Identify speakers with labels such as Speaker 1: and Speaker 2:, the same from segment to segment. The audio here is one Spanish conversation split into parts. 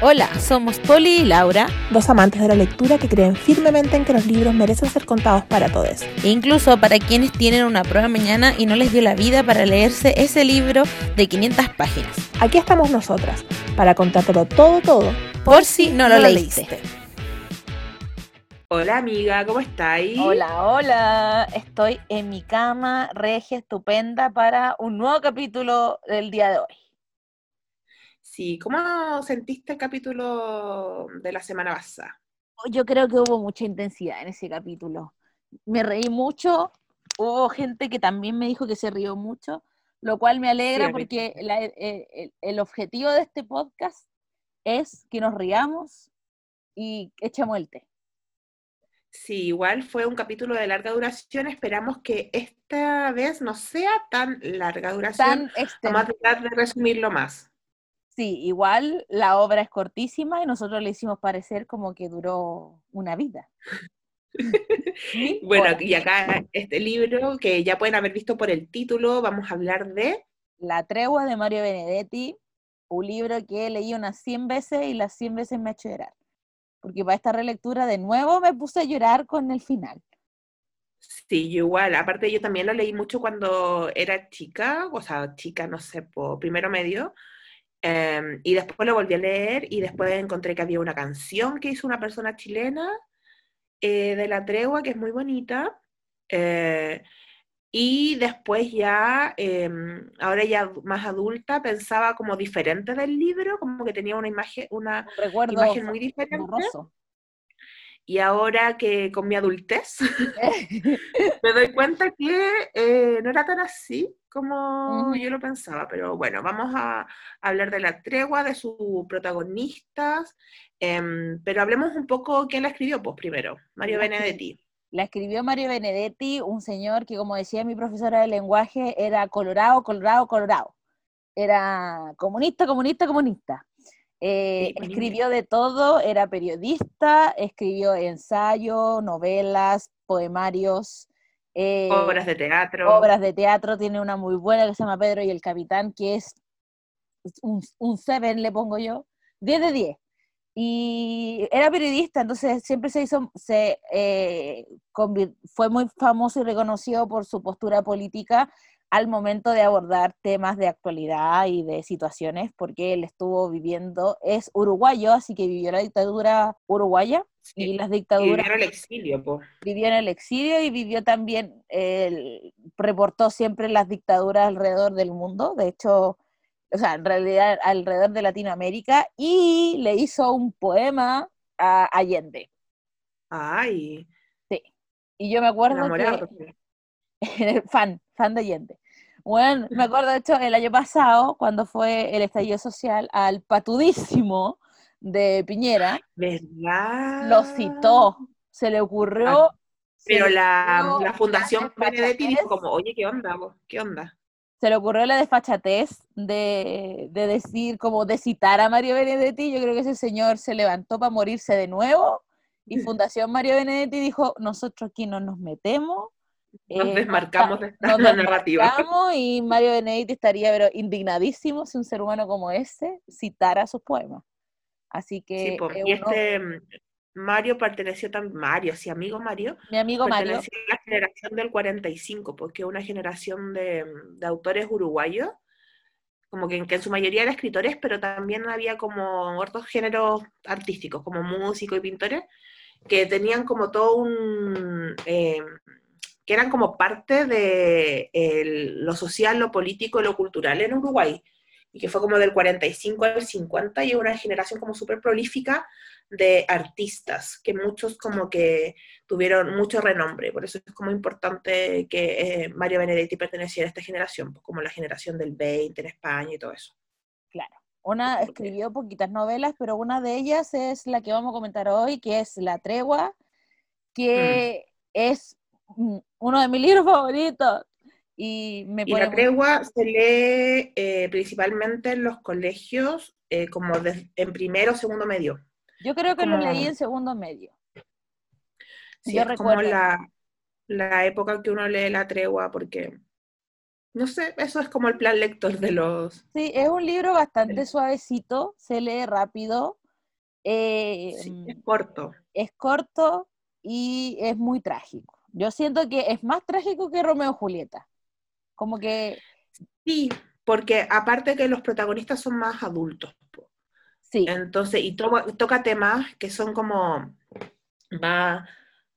Speaker 1: Hola, somos Poli y Laura,
Speaker 2: dos amantes de la lectura que creen firmemente en que los libros merecen ser contados para todos.
Speaker 1: E incluso para quienes tienen una prueba mañana y no les dio la vida para leerse ese libro de 500 páginas.
Speaker 2: Aquí estamos nosotras, para contártelo todo, todo,
Speaker 1: por, si no, lo, leíste.
Speaker 3: Hola amiga, ¿cómo estáis?
Speaker 1: Hola, hola. Estoy en mi cama, regia, estupenda, para un nuevo capítulo del día de hoy.
Speaker 3: Sí, ¿cómo sentiste el capítulo de la semana pasada?
Speaker 1: Yo creo que hubo mucha intensidad en ese capítulo. Me reí mucho, hubo gente que también me dijo que se rió mucho, lo cual me alegra porque eh, el, objetivo de este podcast es que nos riamos y echemos el té.
Speaker 3: Sí, igual fue un capítulo de larga duración. Esperamos que esta vez no sea tan larga duración. Tan Vamos a tratar de resumirlo más.
Speaker 1: Sí, igual la obra es cortísima y nosotros le hicimos parecer como que duró una vida.
Speaker 3: bueno, y acá este libro que ya pueden haber visto por el título, vamos a hablar de...
Speaker 1: La tregua de Mario Benedetti, un libro que leí unas 100 veces y las 100 veces me ha hecho llorar. Porque para esta relectura de nuevo me puse a llorar con el final.
Speaker 3: Sí, yo igual. Aparte yo también lo leí mucho cuando era chica, o sea, chica, no sé, por primero medio. Em, y después lo volví a leer y después encontré que había una canción que hizo una persona chilena eh, de la tregua, que es muy bonita. Eh, y después ya, em, ahora ya más adulta, pensaba como diferente del libro, como que tenía una imagen, una imagen muy diferente. Y ahora que con mi adultez me doy cuenta que eh, no era tan así como yo lo pensaba. Pero bueno, vamos a hablar de la tregua, de sus protagonistas. Em, pero hablemos un poco quién la escribió, pues primero, Mario Benedetti.
Speaker 1: La escribió Mario Benedetti, un señor que, como decía mi profesora de lenguaje, era colorado, colorado, colorado. Era comunista, comunista, comunista. Eh, escribió de todo, era periodista, escribió ensayo, novelas, poemarios.
Speaker 3: Eh, obras de teatro.
Speaker 1: Obras de teatro, tiene una muy buena que se llama Pedro y el Capitán, que es un, un 7, le pongo yo, 10 de 10. Y era periodista, entonces siempre se hizo, se, eh, fue muy famoso y reconocido por su postura política al momento de abordar temas de actualidad y de situaciones, porque él estuvo viviendo, es uruguayo, así que vivió la dictadura uruguaya y las dictaduras...
Speaker 3: Vivió en el exilio, po.
Speaker 1: Vivió en el exilio y vivió también, reportó siempre las dictaduras alrededor del mundo, de hecho, o sea, en realidad alrededor de Latinoamérica, y le hizo un poema a Allende.
Speaker 3: Ay.
Speaker 1: Sí. Y yo me acuerdo que... fan, fan de Allende. Bueno, me acuerdo de hecho el año pasado, cuando fue el estallido social, al patudísimo de Piñera,
Speaker 3: ¿verdad?
Speaker 1: Lo citó, se le ocurrió.
Speaker 3: pero la, la, Fundación Benedetti dijo como, oye, ¿qué onda? ¿Qué onda?
Speaker 1: Se le ocurrió la desfachatez de, de decir, como de citar a Mario Benedetti. Yo creo que ese señor se levantó para morirse de nuevo. Y Fundación Mario Benedetti dijo, nosotros aquí no nos metemos,
Speaker 3: nos eh, desmarcamos de esta narrativa.
Speaker 1: Y Mario Benedetti estaría pero indignadísimo si un ser humano como ese citara sus poemas. Así que.
Speaker 3: Sí, y este mm, Mario perteneció también, Mario, sí, amigo Mario.
Speaker 1: Mi amigo Mario.
Speaker 3: a la generación del 45, porque es una generación de, de autores uruguayos, como que, que, en su mayoría eran escritores, pero también había como otros géneros artísticos, como músicos y pintores, que tenían como todo un. Eh, que eran como parte de lo social, lo político, lo cultural en Uruguay, y que fue como del 45 al 50 y una generación como súper prolífica de artistas, que muchos como que tuvieron mucho renombre, por eso es como importante que eh, Mario Benedetti perteneciera a esta generación, pues como la generación del 20 en España y todo eso.
Speaker 1: Claro. Una escribió poquitas novelas, pero una de ellas es la que vamos a comentar hoy, que es La Tregua, que mm. es uno de mis libros favoritos. Y, me
Speaker 3: la tregua se lee eh, principalmente en los colegios, eh, como en primero o segundo medio.
Speaker 1: Yo creo que lo leí en segundo medio.
Speaker 3: Sí, Yo es recuerdo. como la, la época que uno lee la tregua, porque, no sé, eso es como el plan lector de los...
Speaker 1: Sí, es un libro bastante suavecito, se lee rápido, Eh,
Speaker 3: Sí, es
Speaker 1: mm,
Speaker 3: corto.
Speaker 1: es corto y es muy trágico. Yo siento que es más trágico que Romeo y Julieta. Como que,
Speaker 3: Sí, porque aparte que los protagonistas son más adultos.
Speaker 1: sí,
Speaker 3: Entonces, y to- toca temas que son como más,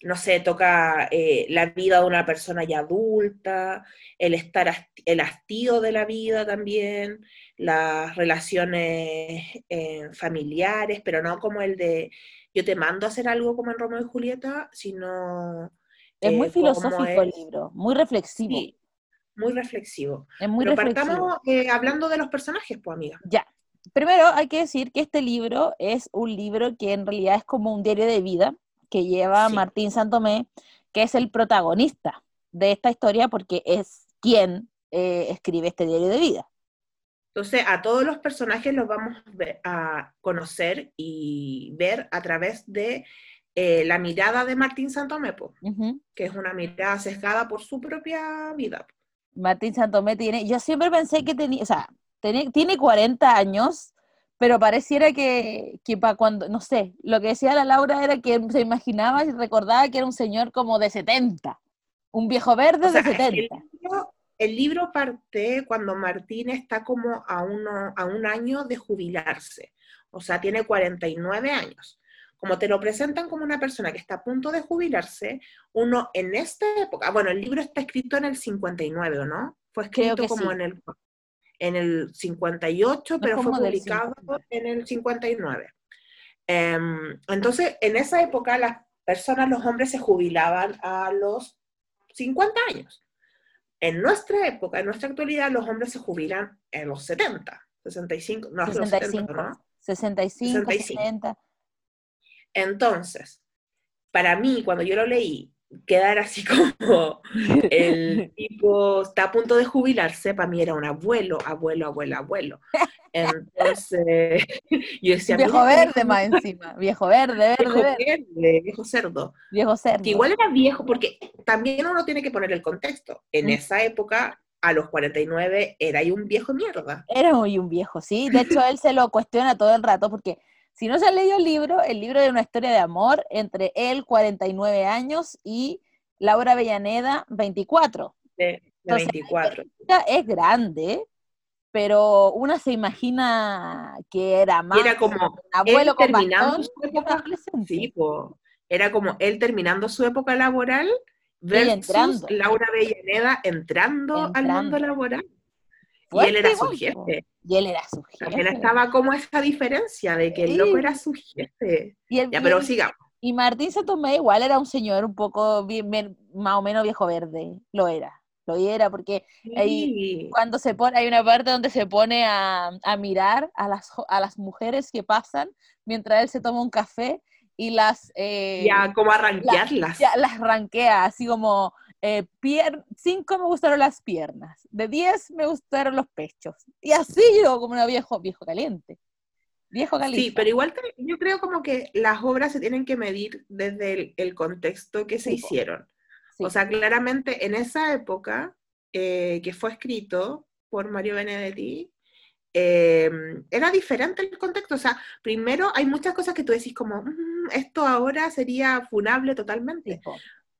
Speaker 3: no sé, toca eh, la vida de una persona ya adulta, el estar, el hastío de la vida también, las relaciones eh, familiares, pero no como el de yo te mando a hacer algo como en Romeo y Julieta, sino
Speaker 1: es muy
Speaker 3: eh,
Speaker 1: filosófico el libro, muy reflexivo.
Speaker 3: sí, muy reflexivo.
Speaker 1: Es muy
Speaker 3: Pero
Speaker 1: reflexivo.
Speaker 3: partamos eh, hablando de los personajes, pues amiga.
Speaker 1: Ya. Primero hay que decir que este libro es un libro que en realidad es como un diario de vida que lleva
Speaker 3: Sí.
Speaker 1: Martín Santomé, que es el protagonista de esta historia porque es quien eh, escribe este diario de vida.
Speaker 3: Entonces, a todos los personajes los vamos a conocer y ver a través de eh, la mirada de Martín Santomé, po,
Speaker 1: Ujú.
Speaker 3: que es una mirada sesgada por su propia vida.
Speaker 1: Martín Santomé tiene, yo siempre pensé que tenía, o sea, tiene, tiene 40 años, pero pareciera que, que para cuando, no sé, lo que decía la Laura era que se imaginaba y recordaba que era un señor como de 70, un viejo verde
Speaker 3: O sea,
Speaker 1: de
Speaker 3: es que el
Speaker 1: 70.
Speaker 3: libro, el libro parte cuando Martín está como a, uno, a un año de jubilarse, o sea, tiene 49 años. Como te lo presentan como una persona que está a punto de jubilarse, uno en esta época, bueno, el libro está escrito en el 59, ¿o no? Fue escrito como
Speaker 1: sí.
Speaker 3: en el, en el 58,
Speaker 1: No
Speaker 3: pero fue publicado
Speaker 1: 59.
Speaker 3: en el 59. Em, entonces, en esa época las personas, los hombres se jubilaban a los 50 años. En nuestra época, en nuestra actualidad, los hombres se jubilan en los 70, 65, no, es los 70,
Speaker 1: 65,
Speaker 3: ¿no?
Speaker 1: 65,
Speaker 3: 65.
Speaker 1: 70.
Speaker 3: Entonces, para mí, cuando yo lo leí, quedar así como el tipo está a punto de jubilarse, para mí era un abuelo, abuelo, abuelo, abuelo. Entonces, yo decía,
Speaker 1: viejo verde más encima, viejo verde, verde,
Speaker 3: viejo
Speaker 1: verde,
Speaker 3: verde, viejo cerdo.
Speaker 1: viejo cerdo.
Speaker 3: Que igual era viejo, porque también uno tiene que poner el contexto. En
Speaker 1: Mm.
Speaker 3: esa época, a los 49, era ahí un viejo mierda.
Speaker 1: Era muy un viejo, sí. De hecho, él se lo cuestiona todo el rato porque si no se ha leído el libro, el libro es una historia de amor entre él, 49 años, y Laura Avellaneda, 24.
Speaker 3: De, de
Speaker 1: Entonces,
Speaker 3: 24.
Speaker 1: Ella Es grande, pero una se imagina que era más
Speaker 3: era como
Speaker 1: un abuelo con bastón
Speaker 3: su época.
Speaker 1: adolescente.
Speaker 3: Sí, po. era como él terminando su época laboral versus. Laura Avellaneda entrando, al mundo laboral. Y
Speaker 1: Fuerte
Speaker 3: él era su
Speaker 1: igual,
Speaker 3: jefe.
Speaker 1: Y él era su
Speaker 3: También
Speaker 1: jefe.
Speaker 3: estaba como esa diferencia de que el loco era su jefe.
Speaker 1: Y el-
Speaker 3: Ya,
Speaker 1: y
Speaker 3: pero
Speaker 1: el-
Speaker 3: sigamos.
Speaker 1: Y Martín Santomé igual era un señor un poco bien- más o menos viejo verde, lo era, lo era, porque ahí
Speaker 3: Sí.
Speaker 1: cuando se pone, hay una parte donde se pone a, a mirar a las, a las mujeres que pasan mientras él se toma un café y las, eh,
Speaker 3: Ya, como arranquearlas.
Speaker 1: ya las rankea, así como, eh, pier- cinco me gustaron las piernas, de diez me gustaron los pechos, y así yo como una viejo, viejo caliente, viejo caliente.
Speaker 3: Sí, pero igual te- yo creo como que las obras se tienen que medir desde el, el contexto que se
Speaker 1: Sí,
Speaker 3: hicieron.
Speaker 1: Sí.
Speaker 3: O sea, claramente en esa época eh, que fue escrito por Mario Benedetti, eh, era diferente el contexto. O sea, primero hay muchas cosas que tú decís como, "Mm, esto ahora sería funable totalmente.
Speaker 1: Sí.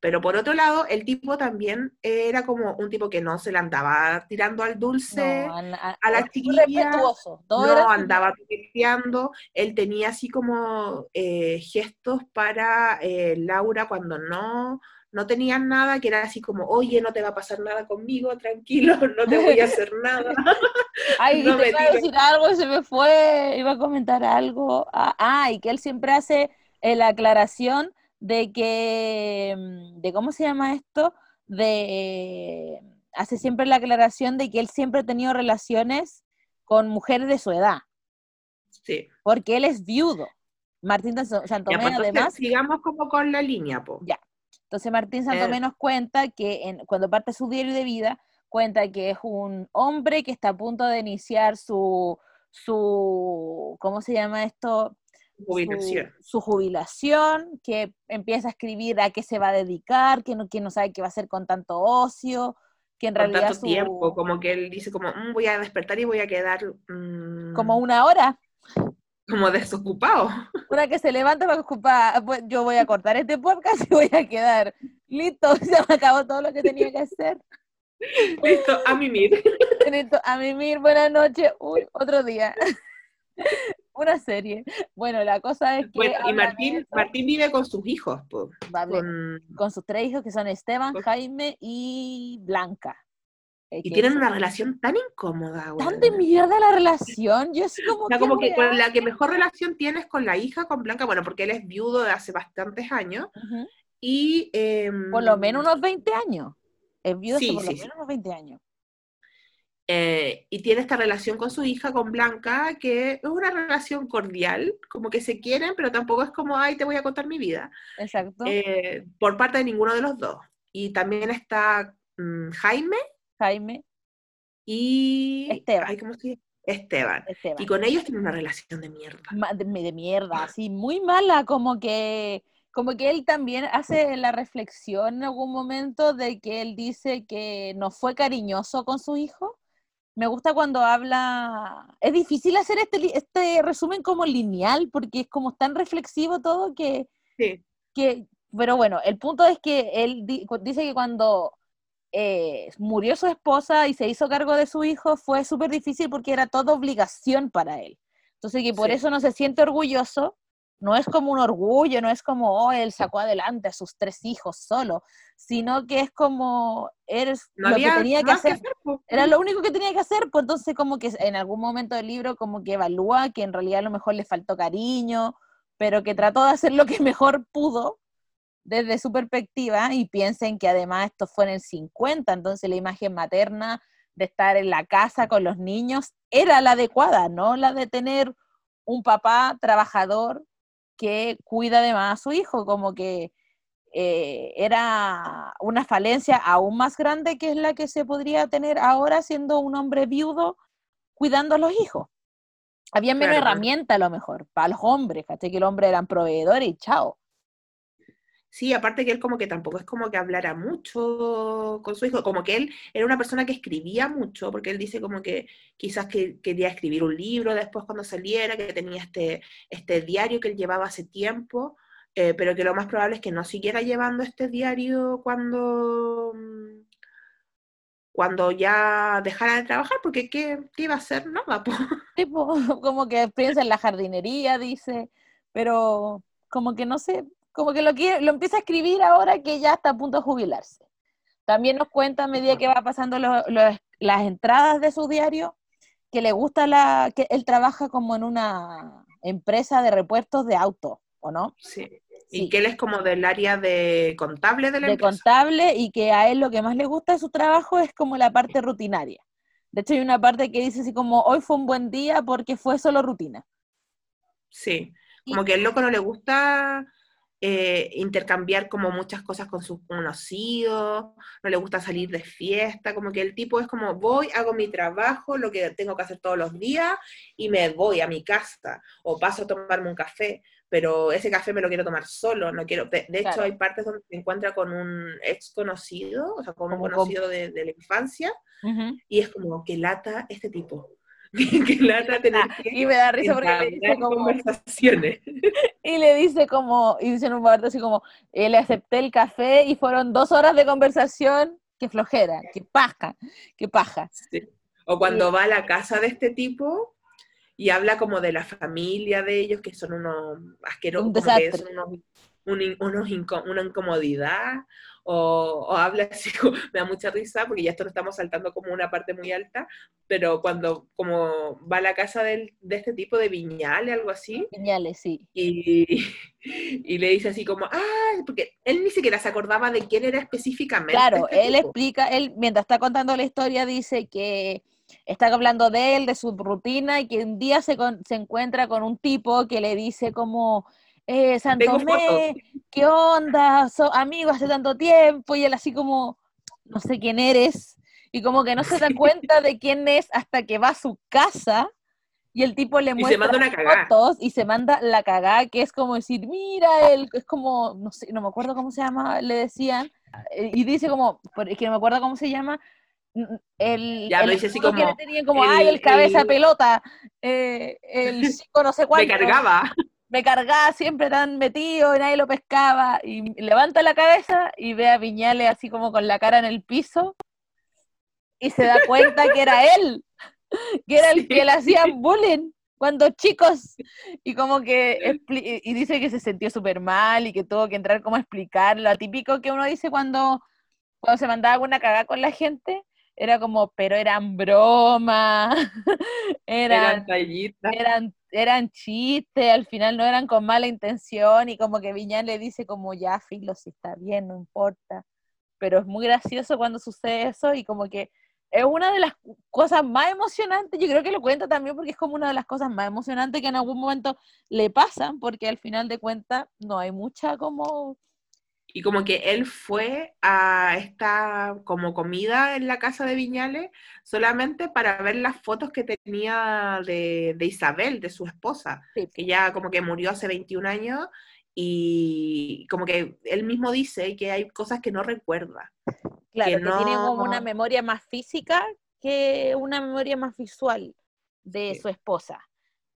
Speaker 3: Pero por otro lado, el tipo también era como un tipo que no se le andaba tirando al dulce.
Speaker 1: No, a,
Speaker 3: a la chiquilla, no andaba piqueteando, él tenía así como eh, gestos para eh, Laura cuando no, no tenían nada, que era así como, oye, no te va a pasar nada conmigo, tranquilo, no te voy a hacer nada.
Speaker 1: Ay,
Speaker 3: no
Speaker 1: te
Speaker 3: me
Speaker 1: iba a decir algo y se me fue, iba a comentar algo. Ah, ah, y que él siempre hace eh, la aclaración de que, mm, de cómo se llama esto, de, hace siempre la aclaración de que él siempre ha tenido relaciones con mujeres de su edad,
Speaker 3: Sí.
Speaker 1: porque él es viudo. Martín
Speaker 3: Ya,
Speaker 1: Santomé,
Speaker 3: pues, entonces,
Speaker 1: además,
Speaker 3: sigamos como con la línea, po.
Speaker 1: Ya. Entonces Martín Santomé
Speaker 3: Eh.
Speaker 1: nos cuenta que en- cuando parte su diario de vida, cuenta que es un hombre que está a punto de iniciar su, su ¿cómo se llama esto?
Speaker 3: Jubilación.
Speaker 1: Su, su jubilación, que empieza a escribir a qué se va a dedicar, que no, que no sabe qué va a hacer con tanto ocio, que en
Speaker 3: Con
Speaker 1: realidad
Speaker 3: tanto
Speaker 1: su,
Speaker 3: tiempo, como que él dice como, "Mm, voy a despertar y voy a quedar... mm,
Speaker 1: como una hora,
Speaker 3: como desocupado.
Speaker 1: Una que se levanta para ocupar, yo voy a cortar este podcast y voy a quedar listo, se me acabó todo lo que tenía que hacer.
Speaker 3: Listo, a mimir.
Speaker 1: Listo, a mimir, buenas noches, uy, otro día. Una serie. Bueno, la cosa es que...
Speaker 3: Bueno, y Martín. Martín vive con sus hijos, po,
Speaker 1: Va bien.
Speaker 3: con-
Speaker 1: con sus tres hijos que son Esteban, Jaime y Blanca. Eh,
Speaker 3: y tienen una relación tan incómoda,
Speaker 1: Tan de mierda la relación, yo así como,
Speaker 3: O sea,
Speaker 1: ¿qué
Speaker 3: como que con la que mejor relación tienes con la hija, con Blanca, bueno, porque él es viudo de hace bastantes años, y... em,
Speaker 1: Por lo menos unos 20 años. Es viudo hace
Speaker 3: Sí,
Speaker 1: por lo
Speaker 3: sí.
Speaker 1: menos unos 20 años.
Speaker 3: Eh, y tiene esta relación con su hija, con Blanca, que es una relación cordial, como que se quieren, pero tampoco es como, ay, te voy a contar mi vida,
Speaker 1: Exacto.
Speaker 3: eh, por parte de ninguno de los dos. Y también está mm, Jaime
Speaker 1: Jaime,
Speaker 3: y...
Speaker 1: Esteban.
Speaker 3: ay, ¿cómo se llama? Esteban.
Speaker 1: Esteban.
Speaker 3: Y con ellos tiene una relación de mierda.
Speaker 1: De, de mierda, así, muy mala, como que, como que él también hace la reflexión en algún momento de que él dice que no fue cariñoso con su hijo. Me gusta cuando habla, es difícil hacer este, este resumen como lineal, porque es como tan reflexivo todo que,
Speaker 3: Sí.
Speaker 1: que, pero bueno, el punto es que él di- dice que cuando eh, murió su esposa y se hizo cargo de su hijo fue súper difícil porque era toda obligación para él. Entonces que por
Speaker 3: Sí.
Speaker 1: eso no se siente orgulloso, no es como un orgullo, no es como, oh, él sacó adelante a sus tres hijos solo, sino que es como, eres
Speaker 3: No
Speaker 1: lo que tenía que hacer. Era lo único que tenía que hacer, pues entonces como que en algún momento del libro como que evalúa que en realidad a lo mejor le faltó cariño, pero que trató de hacer lo que mejor pudo desde su perspectiva y piensen que además esto fue en el 50, entonces la imagen materna de estar en la casa con los niños era la adecuada, no la de tener un papá trabajador que cuida además a su hijo, como que eh, era una falencia aún más grande que es la que se podría tener ahora siendo un hombre viudo cuidando a los hijos. Había menos
Speaker 3: Claro,
Speaker 1: herramienta a lo mejor para los hombres, ¿cachai? Que los hombres eran proveedores y chao.
Speaker 3: Sí, aparte que él como que tampoco es como que hablara mucho con su hijo, como que él era una persona que escribía mucho, porque él dice como que quizás que quería escribir un libro después cuando saliera, que tenía este, este diario que él llevaba hace tiempo, eh, pero que lo más probable es que no siguiera llevando este diario cuando, mm, cuando ya dejara de trabajar, porque ¿qué, qué iba a hacer? Po.
Speaker 1: Tipo, como que piensa en la jardinería, dice, pero como que no sé, como que lo, quiere, lo empieza a escribir ahora que ya está a punto de jubilarse. También nos cuenta a medida que va pasando lo- lo- las entradas de su diario, que le gusta la, que él trabaja como en una empresa de repuestos de auto, ¿o no?
Speaker 3: Sí.
Speaker 1: Sí.
Speaker 3: Y que él es como del área de contable de la
Speaker 1: de
Speaker 3: empresa.
Speaker 1: contable y que a él lo que más le gusta de su trabajo es como la parte rutinaria. De hecho, hay una parte que dice así como, hoy fue un buen día porque fue solo rutina.
Speaker 3: Sí,
Speaker 1: Y-
Speaker 3: como que al loco no le gusta eh, intercambiar como muchas cosas con sus conocidos, no le gusta salir de fiesta, como que el tipo es como voy, hago mi trabajo, lo que tengo que hacer todos los días y me voy a mi casa o paso a tomarme un café, pero ese café me lo quiero tomar solo, no quiero, de, de hecho
Speaker 1: Claro.
Speaker 3: hay partes donde se encuentra con un ex conocido, o sea, con un
Speaker 1: Como
Speaker 3: conocido de, de la infancia y es como que lata este tipo, que lata tener que
Speaker 1: Y me da risa porque le dice como,
Speaker 3: conversaciones.
Speaker 1: y le dice como, y dice en un momento así como, eh, le acepté el café y fueron dos horas de conversación, que flojera, que paja, que paja.
Speaker 3: Sí. O cuando va a la casa de este tipo y habla como de la familia de ellos, que son unos asquerosos,
Speaker 1: Un desastre.
Speaker 3: son unos, un unos inco- una incomodidad, o, o habla así, me da mucha risa, porque ya esto lo estamos saltando como una parte muy alta, pero cuando como va a la casa del- de este tipo de Viñales, algo así,
Speaker 1: Geniales, sí.
Speaker 3: y, y le dice así como, ah, porque él ni siquiera se acordaba de quién era específicamente.
Speaker 1: Claro,
Speaker 3: este
Speaker 1: él
Speaker 3: tipo.
Speaker 1: explica, él mientras está contando la historia dice que está hablando de él, de su rutina y que un día se, con- se encuentra con un tipo que le dice como, eh. Santomé, ¿qué onda? So, amigos hace tanto tiempo y él así como, no sé quién eres y como que no se da cuenta de quién es hasta que va a su casa y el tipo le
Speaker 3: Y se
Speaker 1: muestra
Speaker 3: manda
Speaker 1: fotos y se manda la cagá, que es como decir, mira, él es como, no sé, no me acuerdo cómo se llama, le decían, eh, y dice como, es que no me acuerdo cómo se llama, el,
Speaker 3: Ya,
Speaker 1: el
Speaker 3: lo dice así
Speaker 1: escudo que
Speaker 3: como
Speaker 1: le tenían como,
Speaker 3: el-
Speaker 1: ay, el cabeza
Speaker 3: el-
Speaker 1: pelota, eh, el chico no sé
Speaker 3: Me
Speaker 1: cuánto.
Speaker 3: cargaba.
Speaker 1: Me cargaba siempre tan metido y nadie lo pescaba. Y levanta la cabeza y ve a Viñales así como con la cara en el piso y se da cuenta que era él, que era el que le hacían bullying cuando chicos. Y como que y dice que se sintió súper mal y que tuvo que entrar como a explicar. Lo típico que uno dice cuando, cuando se mandaba alguna cagada con la gente. Era como, pero eran bromas, eran
Speaker 3: Eran tallitas.
Speaker 1: eran, eran chistes, al final no eran con mala intención y como que Viñán le dice como ya, filo, si está bien, no importa. Pero es muy gracioso cuando sucede eso y como que es una de las cosas más emocionantes, yo creo que lo cuenta también porque es como una de las cosas más emocionantes que en algún momento le pasan, porque al final de cuentas no hay mucha como...
Speaker 3: Y como que él fue a esta como comida en la casa de Viñales solamente para ver las fotos que tenía de, de Isabel, de su esposa, que ya como que murió hace 21 años y como que él mismo dice que hay cosas que no recuerda.
Speaker 1: Claro, que,
Speaker 3: que
Speaker 1: tiene como una
Speaker 3: no-
Speaker 1: memoria más física que una memoria más visual de
Speaker 3: Sí.
Speaker 1: su esposa.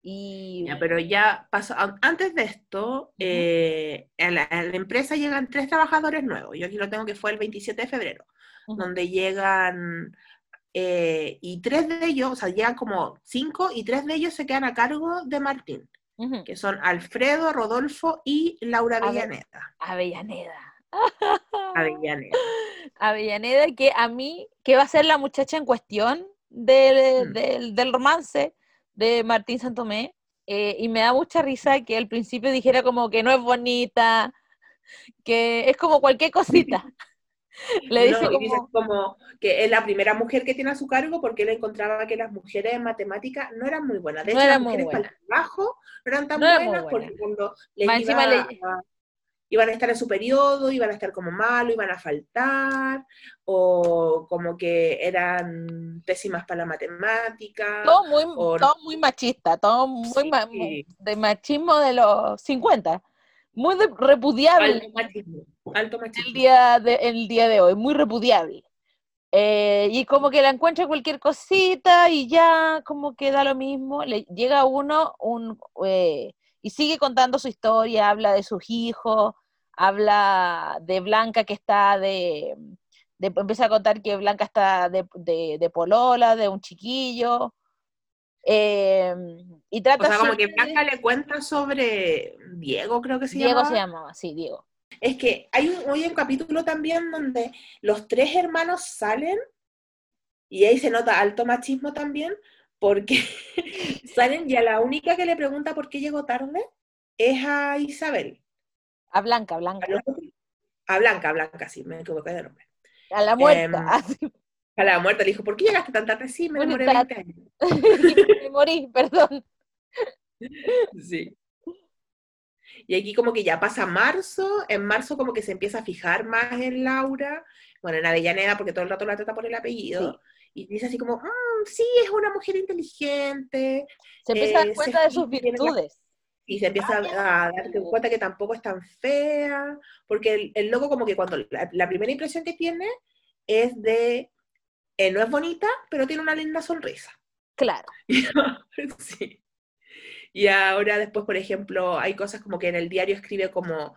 Speaker 1: Y
Speaker 3: Ya, pero ya pasó, an- antes de esto, eh, a, la, a la empresa llegan tres trabajadores nuevos. Yo aquí lo tengo que fue el 27 de febrero,
Speaker 1: Ujú.
Speaker 3: donde llegan, eh, y tres de ellos, o sea, llegan como cinco, y tres de ellos se quedan a cargo de Martín,
Speaker 1: Ujú.
Speaker 3: que son Alfredo, Rodolfo y Laura. Avellaneda.
Speaker 1: Avellaneda.
Speaker 3: Avellaneda.
Speaker 1: Avellaneda, que a mí, que va a ser la muchacha en cuestión del,
Speaker 3: Mm.
Speaker 1: del, del romance de Martín Santomé, eh, y me da mucha risa que al principio dijera como que no es bonita, que es como cualquier cosita. Le dice
Speaker 3: No,
Speaker 1: como,
Speaker 3: que es la primera mujer que tiene a su cargo porque él encontraba que las mujeres en matemáticas no eran muy buenas. De
Speaker 1: No
Speaker 3: hecho,
Speaker 1: eran
Speaker 3: las
Speaker 1: muy
Speaker 3: mujeres para el trabajo no eran tan
Speaker 1: No
Speaker 3: buenas
Speaker 1: buenas.
Speaker 3: porque cuando les
Speaker 1: Más
Speaker 3: iba
Speaker 1: le-
Speaker 3: a- iban a estar en su periodo, iban a estar como malo, iban a faltar, o como que eran pésimas para la matemática.
Speaker 1: todo muy,
Speaker 3: o-
Speaker 1: todo muy machista, todo muy ma- de machismo de los 50, muy repudiable.
Speaker 3: Alto machismo. Alto machismo.
Speaker 1: el día de, el día de hoy, muy repudiable. Eh, y como que la encuentra cualquier cosita y ya como que da lo mismo. Le llega uno un, eh, y sigue contando su historia, habla de sus hijos, habla de Blanca que está de, de empieza a contar que Blanca está de, de, de polola, de un chiquillo. eh, y
Speaker 3: O
Speaker 1: trata
Speaker 3: sea, como que Blanca le cuenta sobre Diego, creo que se
Speaker 1: Diego
Speaker 3: llamaba.
Speaker 1: se lllama, sí, Diego.
Speaker 3: Es que hay un, hoy un capítulo también donde los tres hermanos salen y ahí se nota alto machismo también porque salen y a la única que le pregunta por qué llegó tarde es a Isabel.
Speaker 1: A Blanca, Blanca.
Speaker 3: A, Blanca, a Blanca, sí, me equivoqué de nombre.
Speaker 1: A la muerta.
Speaker 3: Em. A la muerta le dijo, ¿por qué llegaste tan tarde? Sí, me demoré
Speaker 1: tarde.
Speaker 3: 20 años.
Speaker 1: me morí, perdón.
Speaker 3: Sí. Y aquí como que ya pasa marzo, en marzo como que se empieza a fijar más en Laura, bueno, en Avellaneda porque todo el rato la trata por el apellido, y dice así como, "Mm, sí, es una mujer inteligente,
Speaker 1: Se empieza a
Speaker 3: Eh,
Speaker 1: dar
Speaker 3: se
Speaker 1: cuenta de sus virtudes.
Speaker 3: y se empieza a darte cuenta que tampoco es tan fea, porque el, el loco como que cuando la, la primera impresión que tiene es de, eh, no es bonita, pero tiene una linda sonrisa.
Speaker 1: Claro.
Speaker 3: Sí. Y ahora después, por ejemplo, hay cosas como que en el diario escribe como,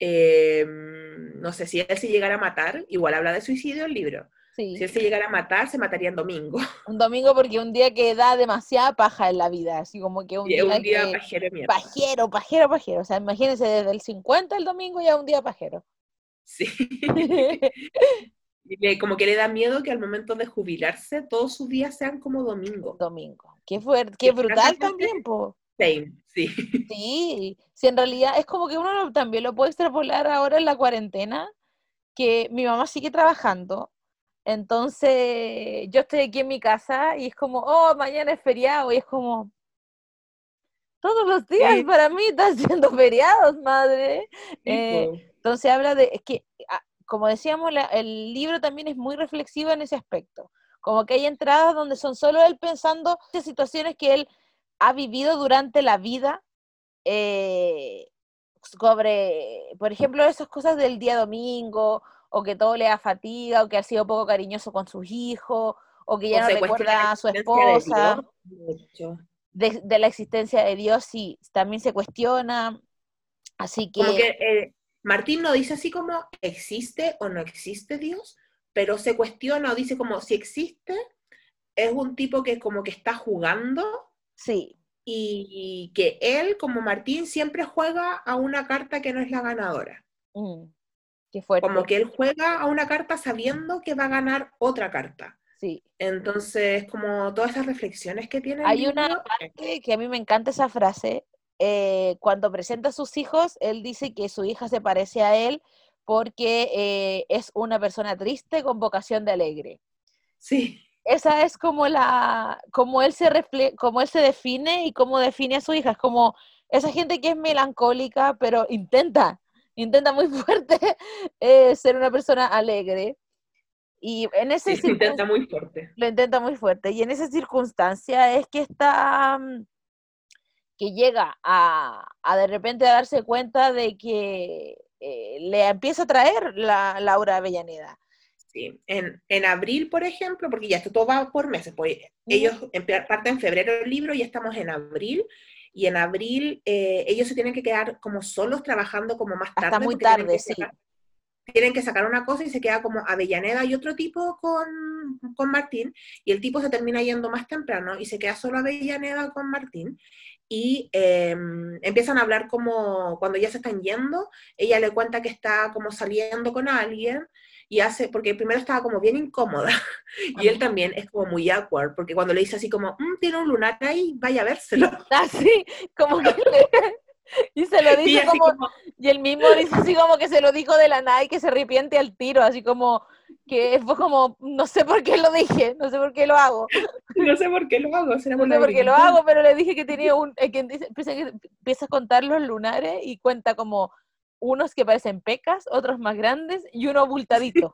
Speaker 3: eh, no sé, si él se llegara a matar, igual habla de suicidio el libro.
Speaker 1: Sí.
Speaker 3: Si él se llegara a matar, se mataría en domingo.
Speaker 1: Un domingo porque un día que da demasiada paja en la vida, así como que un
Speaker 3: Y es
Speaker 1: día,
Speaker 3: un día
Speaker 1: que-
Speaker 3: pajero mierda.
Speaker 1: pajero, pajero, pajero. O sea, imagínense desde el 50 el domingo ya un día pajero.
Speaker 3: Sí. Como que le da miedo que al momento de jubilarse todos sus días sean como domingo.
Speaker 1: domingo. Qué fuerte, qué brutal también, po.
Speaker 3: Same, sí.
Speaker 1: Sí, sí, en realidad es como que uno también lo puede extrapolar ahora en la cuarentena, que mi mamá sigue trabajando, entonces yo estoy aquí en mi casa y es como, oh, mañana es feriado, y es como, todos los días
Speaker 3: Sí.
Speaker 1: para mí están siendo feriados, madre. Eh,
Speaker 3: po.
Speaker 1: entonces habla de, es que, ah, como decíamos, la- el libro también es muy reflexivo en ese aspecto. Como que hay entradas donde son solo él pensando en situaciones que él ha vivido durante la vida, eh, sobre, por ejemplo, esas cosas del día domingo, o que todo le da fatiga, o que ha sido poco cariñoso con sus hijos, o que ya
Speaker 3: O
Speaker 1: no
Speaker 3: se
Speaker 1: recuerda a su
Speaker 3: de
Speaker 1: esposa,
Speaker 3: Dios
Speaker 1: de, de la existencia de Dios, sí, también se cuestiona. Así que,
Speaker 3: Como que eh, Martín no dice así como existe o no existe Dios, pero se cuestiona o dice como si existe, es un tipo que como que está jugando
Speaker 1: sí,
Speaker 3: y que él, como Martín, siempre juega a una carta que no es la ganadora.
Speaker 1: mm, qué fuerte.
Speaker 3: Como que él juega a una carta sabiendo que va a ganar otra carta.
Speaker 1: Sí.
Speaker 3: Entonces, como todas esas reflexiones que tiene
Speaker 1: Hay una
Speaker 3: libro,
Speaker 1: parte que a mí me encanta esa frase. eh, cuando presenta a sus hijos, él dice que su hija se parece a él porque eh, es una persona triste con vocación de alegre.
Speaker 3: sí,
Speaker 1: Esa es como la, como él se refle- como él se define y cómo define a su hija. Es como esa gente que es melancólica, pero intenta, intenta muy fuerte eh, ser una persona alegre. Y en ese
Speaker 3: sí, se intenta muy fuerte.
Speaker 1: lo intenta muy fuerte. Y en esa circunstancia es que está, mm, que llega a, a de repente a darse cuenta de que eh, le empieza a traer la Laura Avellaneda.
Speaker 3: Sí, en, en abril, por ejemplo, porque ya esto todo va por meses, pues ellos parten en febrero el libro y ya estamos en abril, y en abril eh, ellos se tienen que quedar como solos trabajando como más
Speaker 1: Hasta
Speaker 3: tarde.
Speaker 1: muy
Speaker 3: porque tienen
Speaker 1: tarde,
Speaker 3: que
Speaker 1: sí.
Speaker 3: sacar- Tienen que sacar una cosa y se queda como Avellaneda y otro tipo con, con Martín, y el tipo se termina yendo más temprano y se queda solo Avellaneda con Martín, y eh, empiezan a hablar como cuando ya se están yendo, ella le cuenta que está como saliendo con alguien, y hace, porque primero estaba como bien incómoda, y él también es como muy awkward, porque cuando le dice así como, "Mm, tiene un lunar ahí, vaya a vérselo.
Speaker 1: Así, como que le- y se lo
Speaker 3: Y
Speaker 1: dice
Speaker 3: así
Speaker 1: como,
Speaker 3: como,
Speaker 1: y el mismo dice así como que se lo dijo de la nada y que se arrepiente al tiro, así como que fue como, no sé por qué lo dije, no sé por qué lo hago,
Speaker 3: no sé por qué lo hago, será
Speaker 1: no sé por qué lo
Speaker 3: virginidad".
Speaker 1: hago, pero le dije que tenía un, eh, que dice- empieza, empieza a contar los lunares y cuenta como unos que parecen pecas, otros más grandes y uno abultadito.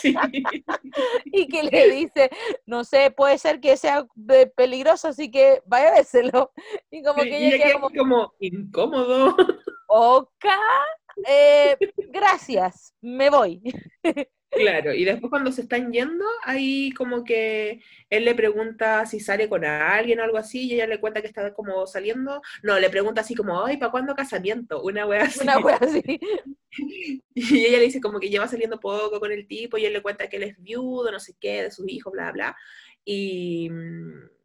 Speaker 3: Sí.
Speaker 1: Y que le dice, no sé, puede ser que sea eh, peligroso, así que vaya a vérselo. Y como
Speaker 3: Sí,
Speaker 1: que ella queda como,
Speaker 3: como incómodo.
Speaker 1: ok, eh, gracias, me voy.
Speaker 3: Claro, y después cuando se están yendo, ahí como que él le pregunta si sale con alguien o algo así, y ella le cuenta que está como saliendo. No, le pregunta así como, ay, ¿para cuándo casamiento? Una wea así.
Speaker 1: Una wea así.
Speaker 3: Y ella le dice como que lleva saliendo poco con el tipo, y él le cuenta que él es viudo, no sé qué, de sus hijos, bla, bla. Y,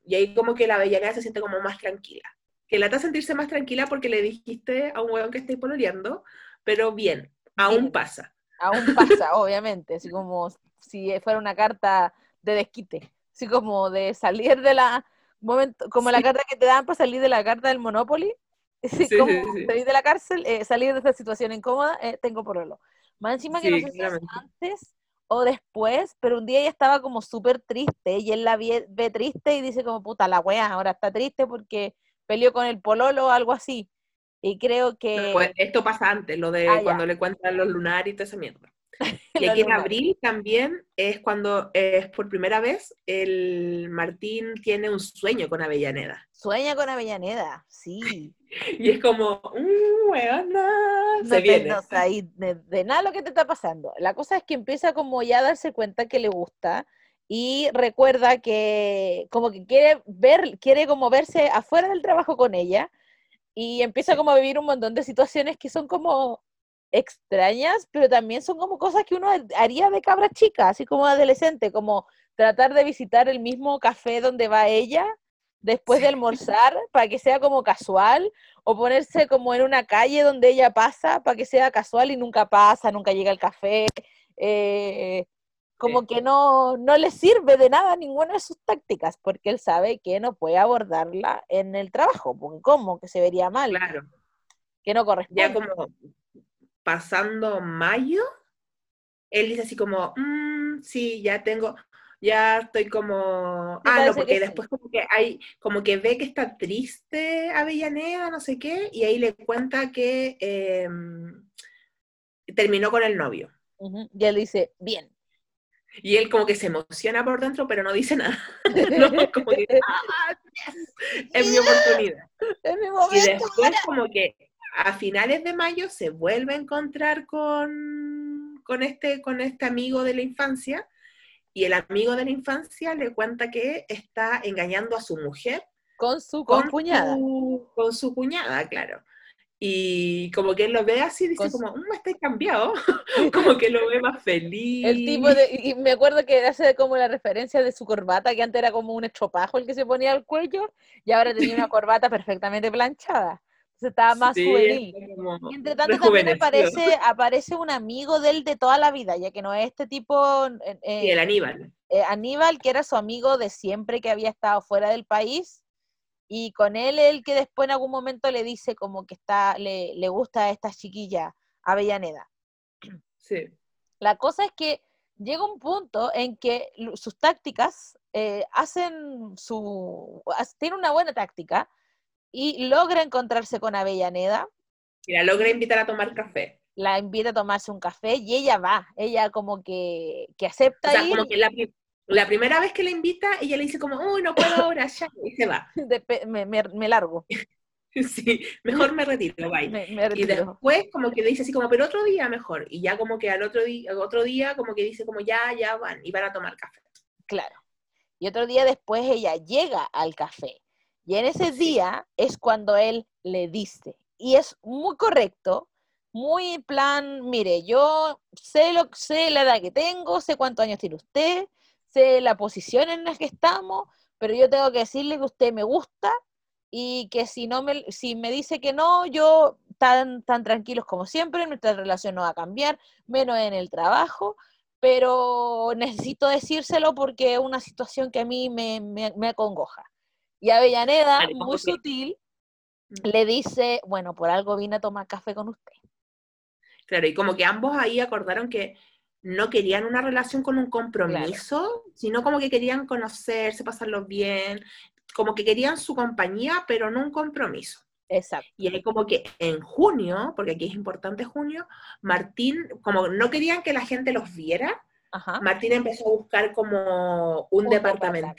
Speaker 3: y ahí como que la Avellaneda se siente como más tranquila. Que la está a sentirse más tranquila porque le dijiste a un weón que estáis pololeando, pero bien, aún pasa.
Speaker 1: Aún pasa, obviamente, así como si fuera una carta de desquite, así como de salir de la momento, como la carta que te dan para salir de la carta del Monopoly, así
Speaker 3: Sí,
Speaker 1: como
Speaker 3: sí,
Speaker 1: salir de la cárcel, eh, salir de esta situación incómoda, eh, tengo pololo. Más encima que no sé si es antes o después, pero un día ella estaba como súper triste y él la vie- ve, triste y dice como, puta, la wea, ahora está triste porque peleó con el pololo o algo así. Y creo que...
Speaker 3: Pues esto pasa antes, lo de
Speaker 1: Ah, ya.
Speaker 3: cuando le cuentan los lunares y toda esa mierda. Y aquí en abril también es cuando es por primera vez el Martín tiene un sueño con Avellaneda.
Speaker 1: Sueña con Avellaneda, sí.
Speaker 3: Y es como, mmm, weona,
Speaker 1: No,
Speaker 3: se
Speaker 1: te-
Speaker 3: viene.
Speaker 1: no sabes de, de nada lo que te está pasando. La cosa es que empieza como ya a darse cuenta que le gusta y recuerda que como que quiere ver, quiere como verse afuera del trabajo con ella y empieza como a vivir un montón de situaciones que son como extrañas, pero también son como cosas que uno haría de cabra chica, así como adolescente, como tratar de visitar el mismo café donde va ella después de almorzar para que sea como casual o ponerse como en una calle donde ella pasa para que sea casual y nunca pasa, nunca llega el café. eh, como que no, no le sirve de nada ninguna de sus tácticas, porque él sabe que no puede abordarla en el trabajo, porque como que se vería mal,
Speaker 3: Claro,
Speaker 1: que no corresponde.
Speaker 3: ya como pasando mayo, él dice así como, "Mm, sí, ya tengo, ya estoy como,
Speaker 1: Me
Speaker 3: ah, no, porque
Speaker 1: sí.
Speaker 3: después como que hay, como que ve que está triste Avellaneda, no sé qué, y ahí le cuenta que em, terminó con el novio.
Speaker 1: Y él dice, bien.
Speaker 3: Y él como que se emociona por dentro, pero no dice nada. ¿no? Como que, "Ah, yes, es mi oportunidad.
Speaker 1: Es mi
Speaker 3: Y después como que a finales de mayo se vuelve a encontrar con, con, este, con este amigo de la infancia y el amigo de la infancia le cuenta que está engañando a su mujer.
Speaker 1: Con su cuñada.
Speaker 3: con su cuñada, claro. Y como que él lo ve así, dice como, mmm, está cambiado, como que lo ve más feliz.
Speaker 1: El tipo de, y me acuerdo que hace como la referencia de su corbata, que antes era como un estropajo el que se ponía al cuello, y ahora tenía una corbata perfectamente planchada. Entonces estaba más juvenil. Y entre tanto también aparece, aparece un amigo de él de toda la vida, ya que no es este tipo...
Speaker 3: Eh, el Aníbal.
Speaker 1: Eh, Aníbal, que era su amigo de siempre que había estado fuera del país, y con él, el que después en algún momento le dice como que está, le, le gusta a esta chiquilla, Avellaneda.
Speaker 3: Sí.
Speaker 1: La cosa es que llega un punto en que sus tácticas eh, hacen su. tiene una buena táctica y logra encontrarse con Avellaneda.
Speaker 3: Y la logra invitar a tomar café.
Speaker 1: La invita a tomarse un café y ella va, ella como que, que acepta. O sea,
Speaker 3: como que la, la primera vez que la invita, ella le dice como, uy, no puedo ahora, ya, y se va.
Speaker 1: me, largo.
Speaker 3: Sí, mejor me retiro, bye. y después como que le dice así como, pero otro día mejor. Y ya como que al otro día, otro día como que dice como, ya, ya van, y van a tomar café.
Speaker 1: Claro. Y otro día después ella llega al café. Y en ese día es cuando él le dice. Y es muy correcto, muy plan, mire, yo sé, lo, sé la edad que tengo, sé cuántos años tiene usted, sé la posición en la que estamos, pero yo tengo que decirle que usted me gusta y que si no me, si me dice que no, yo tan, tan tranquilos como siempre, nuestra relación no va a cambiar, menos en el trabajo, pero necesito decírselo porque es una situación que a mí me, me, acongoja. Y Avellaneda, muy sutil, le dice, bueno, por algo vine a tomar café con usted.
Speaker 3: Claro, y como que ambos ahí acordaron que no querían una relación con un compromiso, sino como que querían conocerse, pasarlo bien, como que querían su compañía, pero no un compromiso.
Speaker 1: Exacto.
Speaker 3: Y ahí como que en junio, porque aquí es importante junio, Martín, como no querían que la gente los viera, Martín empezó a buscar como un, departamento.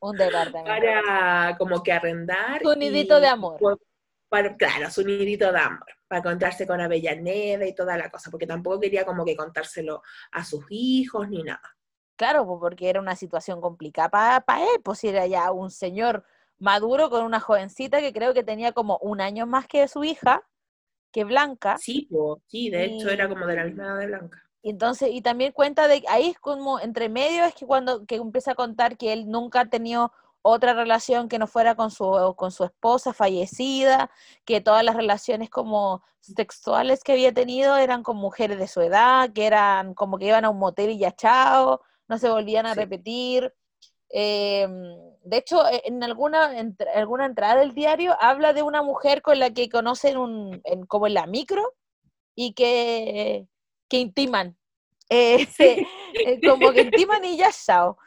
Speaker 1: Un departamento.
Speaker 3: Para como que arrendar.
Speaker 1: Un nidito de amor.
Speaker 3: claro, su nidito de amor para contarse con Avellaneda y toda la cosa, porque tampoco quería como que contárselo a sus hijos ni nada.
Speaker 1: Claro, porque era una situación complicada para él, pues era ya un señor maduro con una jovencita que creo que tenía como un año más que su hija, que Blanca.
Speaker 3: Sí, pues, sí, de hecho era como de la misma edad de Blanca.
Speaker 1: Entonces, y también cuenta de, ahí es como entre medio es que cuando que empieza a contar que él nunca ha tenido otra relación que no fuera con su, con su esposa fallecida, que todas las relaciones como sexuales que había tenido eran con mujeres de su edad, que eran como que iban a un motel y ya chao, no se volvían a repetir. Em, de hecho, e, en alguna, en alguna entrada del diario habla de una mujer con la que conocen un, como en la micro y que, que intiman. Eh, eh, como que intiman y ya chao.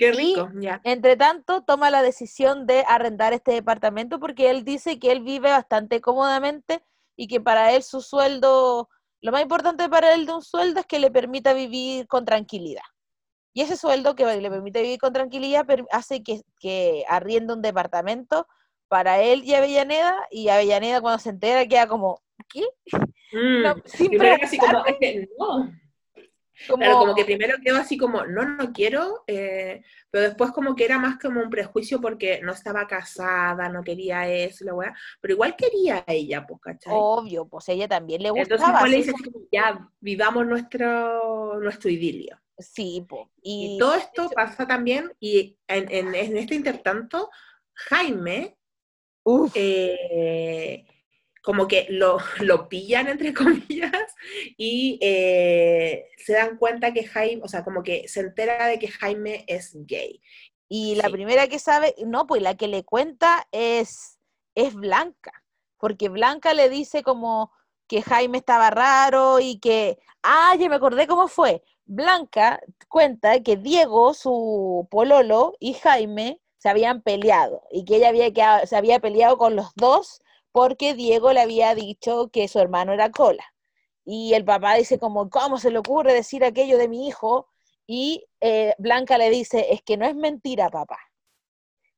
Speaker 3: Qué rico, ya.
Speaker 1: Entre tanto, toma la decisión de arrendar este departamento porque él dice que él vive bastante cómodamente y que para él su sueldo, lo más importante para él de un sueldo es que le permita vivir con tranquilidad. Y ese sueldo que le permite vivir con tranquilidad hace que, que arriende un departamento para él y Avellaneda, y Avellaneda cuando se entera queda como, ¿qué?
Speaker 3: Mm, no, así como, no. Como... como que primero quedó así como, no, no quiero, eh, pero después como que era más como un prejuicio porque no estaba casada, no quería eso, la weá, pero igual quería ella, pues, ¿cachai?
Speaker 1: Obvio, pues ella también le gustaba.
Speaker 3: Entonces pues, le dice ya, vivamos nuestro, nuestro idilio.
Speaker 1: Sí, pues.
Speaker 3: Y, todo esto pasa también, y en, en, en este intertanto, Jaime, eh, como que lo, lo pillan, entre comillas, y eh, se dan cuenta que Jaime, o sea, como que se entera de que Jaime es gay.
Speaker 1: Y la primera que sabe, no, pues la que le cuenta es, es Blanca, porque Blanca le dice como que Jaime estaba raro y que, ah, ya me acordé cómo fue. Blanca cuenta que Diego, su pololo, y Jaime se habían peleado y que ella había se había peleado con los dos porque Diego le había dicho que su hermano era cola. Y el papá dice como, ¿cómo se le ocurre decir aquello de mi hijo? Y eh, Blanca le dice, es que no es mentira, papá.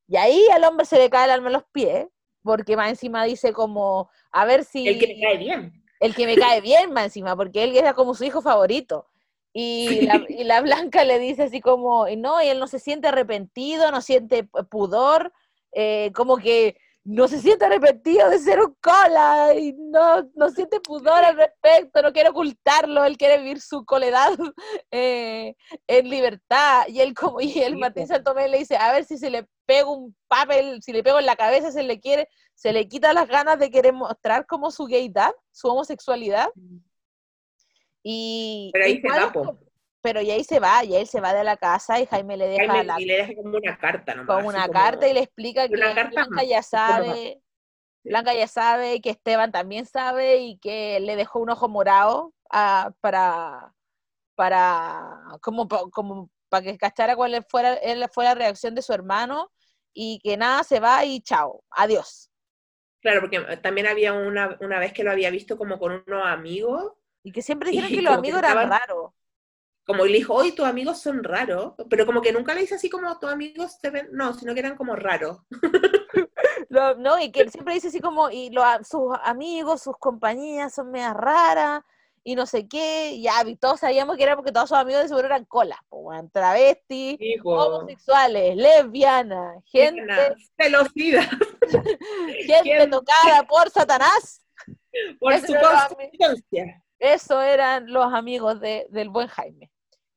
Speaker 1: Y ahí al hombre se le cae el alma a los pies, porque más encima dice como, a ver si...
Speaker 3: El que le cae bien.
Speaker 1: el que me cae bien más encima, porque él era como su hijo favorito. Y, la, y la Blanca le dice así como, y no, y él no se siente arrepentido, no siente pudor, eh, como que no se siente arrepentido de ser un cola y no, no siente pudor al respecto, no quiere ocultarlo, él quiere vivir su coledad eh, en libertad. Y él como y el Martín Santomé le dice, a ver si se le pega un papel, si le pego en la cabeza, se le quiere, se le quita las ganas de querer mostrar como su gaydad, su homosexualidad. Y
Speaker 3: pero ahí se
Speaker 1: pero y ahí se va, y él se va de la casa y Jaime le deja
Speaker 3: y le deja como una carta
Speaker 1: nomás, como una carta y le explica que Blanca ya sabe Blanca ya sabe que Esteban también sabe y que le dejó un ojo morado ah, para para como, como para que cachara cuál fuera, fue la reacción de su hermano y que nada, se va y chao, adiós.
Speaker 3: Claro, porque también había una, una vez que lo había visto como con unos amigos
Speaker 1: y que siempre dijeron que los amigos eran raros.
Speaker 3: Como le dijo, hoy tus amigos son raros, pero como que nunca le dice así como tus amigos se ven, no, sino que eran como raros.
Speaker 1: no, y que siempre dice así como, y sus amigos, sus compañías son medias raras, y no sé qué, ya, y todos sabíamos que era porque todos sus amigos de seguro eran colas, pues, travestis, homosexuales, lesbianas, gente...
Speaker 3: Velocidad.
Speaker 1: gente tocada por Satanás.
Speaker 3: Por su consistencia.
Speaker 1: Eso eran los amigos de, del buen Jaime.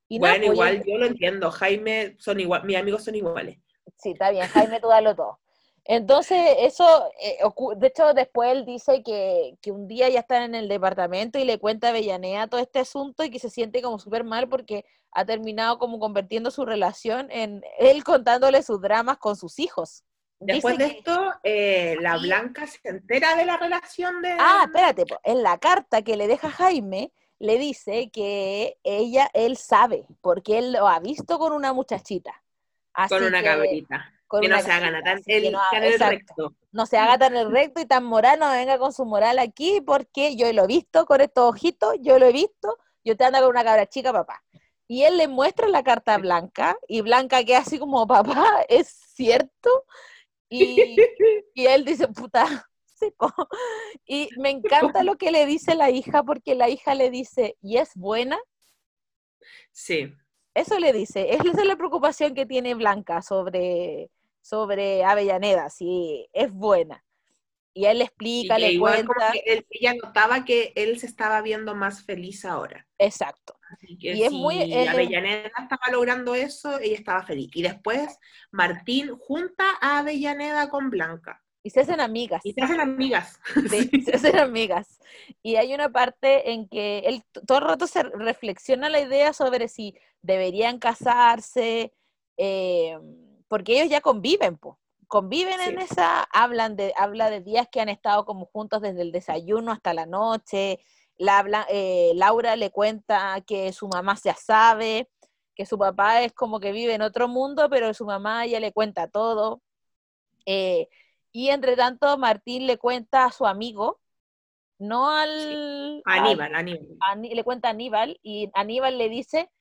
Speaker 3: Bueno, pues, igual, yo lo entiendo. Jaime son igual, mis amigos son iguales.
Speaker 1: Sí, está bien, Jaime, tú dalo todo. Entonces, eso, eh, de hecho, después él dice que, que, un día ya están en el departamento y le cuenta a Avellaneda todo este asunto y que se siente como súper mal porque ha terminado como convirtiendo su relación en él contándole sus dramas con sus hijos.
Speaker 3: Después de esto, eh, la Blanca se entera de la relación de...
Speaker 1: Ah, espérate, en la carta que le deja Jaime, le dice que ella, él sabe, porque él lo ha visto con una muchachita.
Speaker 3: con una cabrita. que no se haga tan el, no, el recto.
Speaker 1: No se haga tan el recto y tan moral, no venga con su moral aquí, porque yo lo he visto con estos ojitos, yo lo he visto, yo te ando con una cabra chica, papá. Y él le muestra la carta Blanca, y Blanca queda así como, papá, ¿es cierto? Y, él dice, puta, Y me encanta lo que le dice la hija, porque la hija le dice, ¿y es buena?
Speaker 3: Sí.
Speaker 1: Eso le dice, esa es la preocupación que tiene Blanca sobre, sobre Avellaneda, si es buena. Y él le explica, le cuenta.
Speaker 3: ella notaba que él se estaba viendo más feliz ahora.
Speaker 1: Exacto.
Speaker 3: y es muy. Avellaneda estaba logrando eso, ella estaba feliz. Y después Martín junta a Avellaneda con Blanca.
Speaker 1: Y se hacen amigas.
Speaker 3: Y se hacen amigas.
Speaker 1: Se hacen amigas. Y hay una parte en que él todo el rato se reflexiona la idea sobre si deberían casarse, eh, porque ellos ya conviven, pues conviven en esa, hablan de, habla de días que han estado como juntos desde el desayuno hasta la noche. La, eh, Laura le cuenta que su mamá ya sabe, que su papá es como que vive en otro mundo, pero su mamá ya le cuenta todo. Eh, y entre tanto, Martín le cuenta a su amigo, no al...
Speaker 3: Aníbal, Aníbal.
Speaker 1: le cuenta a Aníbal y Aníbal le dice,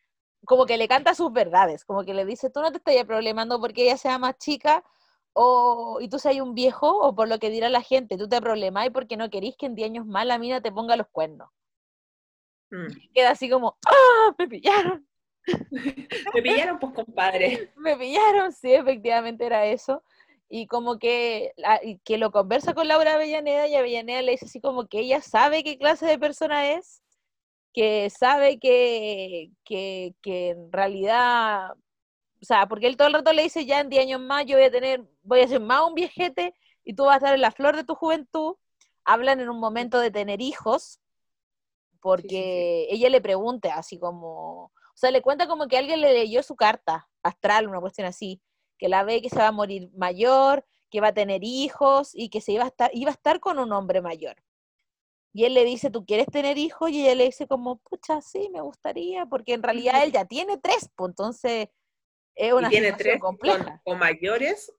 Speaker 1: como que le canta sus verdades, como que le dice, tú no te estás problemando porque ella sea más chica o, y tú seas un viejo, o por lo que dirá la gente, tú te problemáis porque no querís que en 10 años más la mina te ponga los cuernos. Mm. Queda así como, ¡ah! Me pillaron.
Speaker 3: me pillaron, pues compadre.
Speaker 1: me pillaron, sí, efectivamente era eso. Y como que, que lo conversa con Laura Avellaneda y Avellaneda le dice así como que ella sabe qué clase de persona es, que sabe que, que, que en realidad o sea, porque él todo el rato le dice, ya en 10 años más yo voy a tener, voy a ser más un viejete y tú vas a estar en la flor de tu juventud. Hablan en un momento de tener hijos, porque ella le pregunta así como, o sea, le cuenta como que alguien le leyó su carta astral, una cuestión así, que la ve que se va a morir mayor, que va a tener hijos y que se iba a estar, iba a estar con un hombre mayor. Y él le dice, ¿tú quieres tener hijos? Y ella le dice como, pucha, sí, me gustaría, porque en realidad él ya tiene tres, pues entonces es una
Speaker 3: tiene tres compleja. o mayores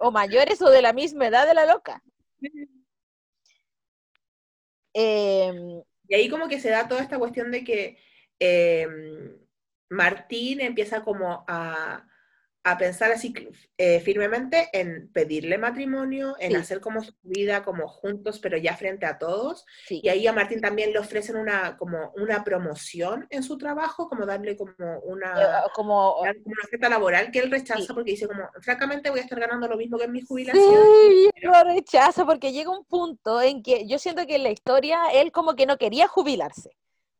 Speaker 1: o... mayores o de la misma edad de la loca.
Speaker 3: Em, y ahí como que se da toda esta cuestión de que em, Martín empieza como a, a pensar así eh, firmemente en pedirle matrimonio, en
Speaker 1: Sí.
Speaker 3: hacer como su vida como juntos, pero ya frente a todos.
Speaker 1: Sí.
Speaker 3: Y ahí a Martín también le ofrecen una, como una promoción en su trabajo, como darle como una,
Speaker 1: Eh, como
Speaker 3: una oferta laboral que él rechaza
Speaker 1: Sí.
Speaker 3: porque dice como, francamente voy a estar ganando lo mismo que en mi jubilación.
Speaker 1: Sí, lo rechaza porque llega un punto en que yo siento que en la historia él como que no quería jubilarse.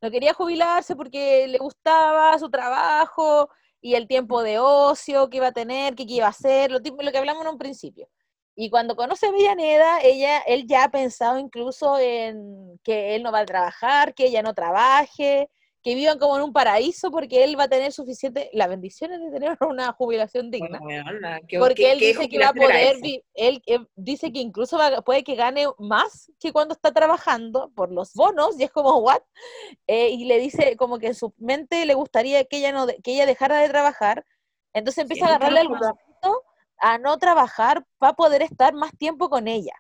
Speaker 1: No quería jubilarse porque le gustaba su trabajo y el tiempo de ocio que iba a tener, que qué iba a hacer, lo, lo que hablamos en un principio. Y cuando conoce a Avellaneda, ella, él ya ha pensado incluso en que él no va a trabajar, que ella no trabaje, que vivan como en un paraíso porque él va a tener suficiente, las bendiciones de tener una jubilación digna.
Speaker 3: Weona, ¿qué-
Speaker 1: Porque él dice que va a poder, vi- él eh, dice que incluso va- puede que gane más que cuando está trabajando por los bonos, y es como, ¿what? Eh, y le dice como que en su mente le gustaría que ella, no, que ella dejara de trabajar, entonces empieza a agarrarle el gustito a no trabajar para poder estar más tiempo con ella.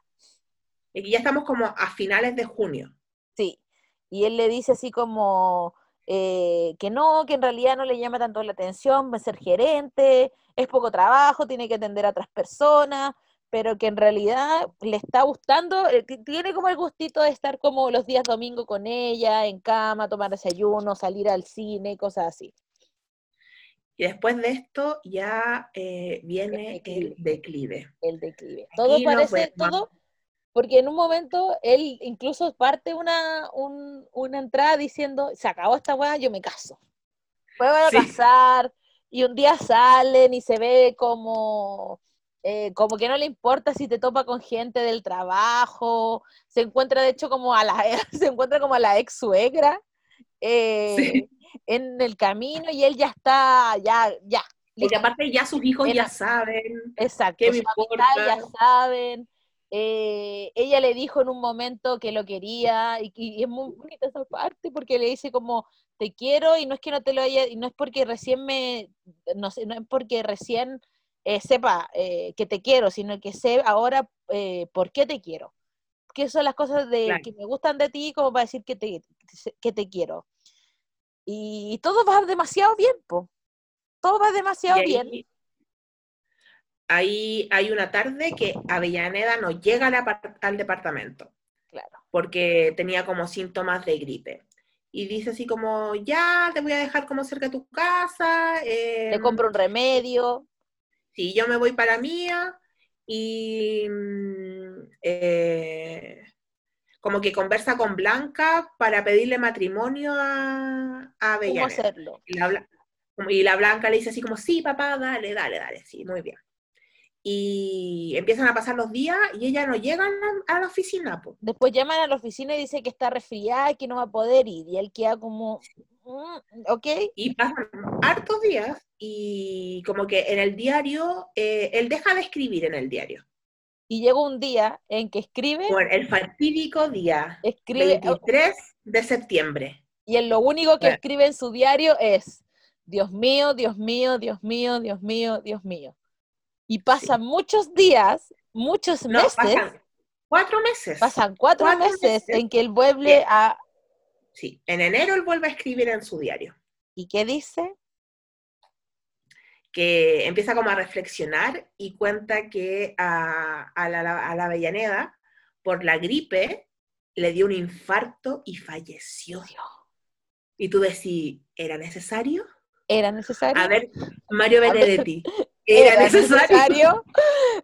Speaker 3: Y ya estamos como a finales de junio.
Speaker 1: Sí, y él le dice así como eh, que no, que en realidad no le llama tanto la atención va a ser gerente, es poco trabajo, tiene que atender a otras personas, pero que en realidad le está gustando, eh, ti- tiene como el gustito de estar como los días domingo con ella, en cama, tomar desayuno, salir al cine, cosas así.
Speaker 3: Y después de esto ya eh, viene
Speaker 1: declive.
Speaker 3: el declive.
Speaker 1: El declive. Todo
Speaker 3: Aquí
Speaker 1: parece, todo, porque en un momento él incluso parte una, un- una entrada diciendo, se acabó esta weá, yo me caso. Me voy a
Speaker 3: Sí.
Speaker 1: casar, y un día salen y se ve como, eh, como que no le importa si te topa con gente del trabajo, se encuentra de hecho como a la, se encuentra como a la ex suegra eh,
Speaker 3: Sí.
Speaker 1: en el camino y él ya está, ya, ya.
Speaker 3: Porque aparte ya sus hijos ya saben.
Speaker 1: Exacto,
Speaker 3: ¿Qué me
Speaker 1: ya saben. Eh, ella le dijo en un momento que lo quería y, y es muy bonita esa parte porque le dice como te quiero y no es que no te lo haya y no es porque recién me no sé no es porque recién eh, sepa eh, que te quiero sino que sé ahora eh, por qué te quiero que son las cosas de
Speaker 3: Claro.
Speaker 1: que me gustan de ti como para decir que te que te quiero y todo va demasiado bien po. todo va demasiado
Speaker 3: Y
Speaker 1: bien
Speaker 3: ahí, hay una tarde que Avellaneda no llega al, departamento
Speaker 1: claro
Speaker 3: porque tenía como síntomas de gripe. Y dice así como, ya, te voy a dejar como cerca de tu casa.
Speaker 1: le
Speaker 3: em,
Speaker 1: compro un remedio
Speaker 3: Sí, yo me voy para mía y mm, eh, como que conversa con Blanca para pedirle matrimonio a, a
Speaker 1: cómo
Speaker 3: Avellaneda.
Speaker 1: hacerlo
Speaker 3: Y la, y la Blanca le dice así como, sí, papá, dale, dale, dale, sí, muy bien. Y empiezan a pasar los días y ella no llega a la, a la oficina, po.
Speaker 1: Después llaman a la oficina y dice que está resfriada y que no va a poder ir. Y él queda como, "Mm, ok,
Speaker 3: Y pasan hartos días y como que en el diario, eh, él deja de escribir en el diario.
Speaker 1: y llega un día en que escribe,
Speaker 3: Por el fatídico día
Speaker 1: escribe,
Speaker 3: 23 de septiembre.
Speaker 1: y él lo único que
Speaker 3: Bueno.
Speaker 1: escribe en su diario es, Dios mío, Dios mío, Dios mío, Dios mío, Dios mío. Y pasan muchos días, muchos
Speaker 3: No,
Speaker 1: meses,
Speaker 3: pasan cuatro meses.
Speaker 1: pasan cuatro,
Speaker 3: cuatro
Speaker 1: meses,
Speaker 3: meses
Speaker 1: en que él vuelve a...
Speaker 3: Sí, en enero él vuelve a escribir en su diario,
Speaker 1: ¿Y qué dice?
Speaker 3: que empieza como a reflexionar y cuenta que a, a la, a la Avellaneda, por la gripe, le dio un infarto y falleció. Y tú decís, ¿era necesario?
Speaker 1: ¿Era necesario?
Speaker 3: A ver, Mario Benedetti, ¿era, necesario?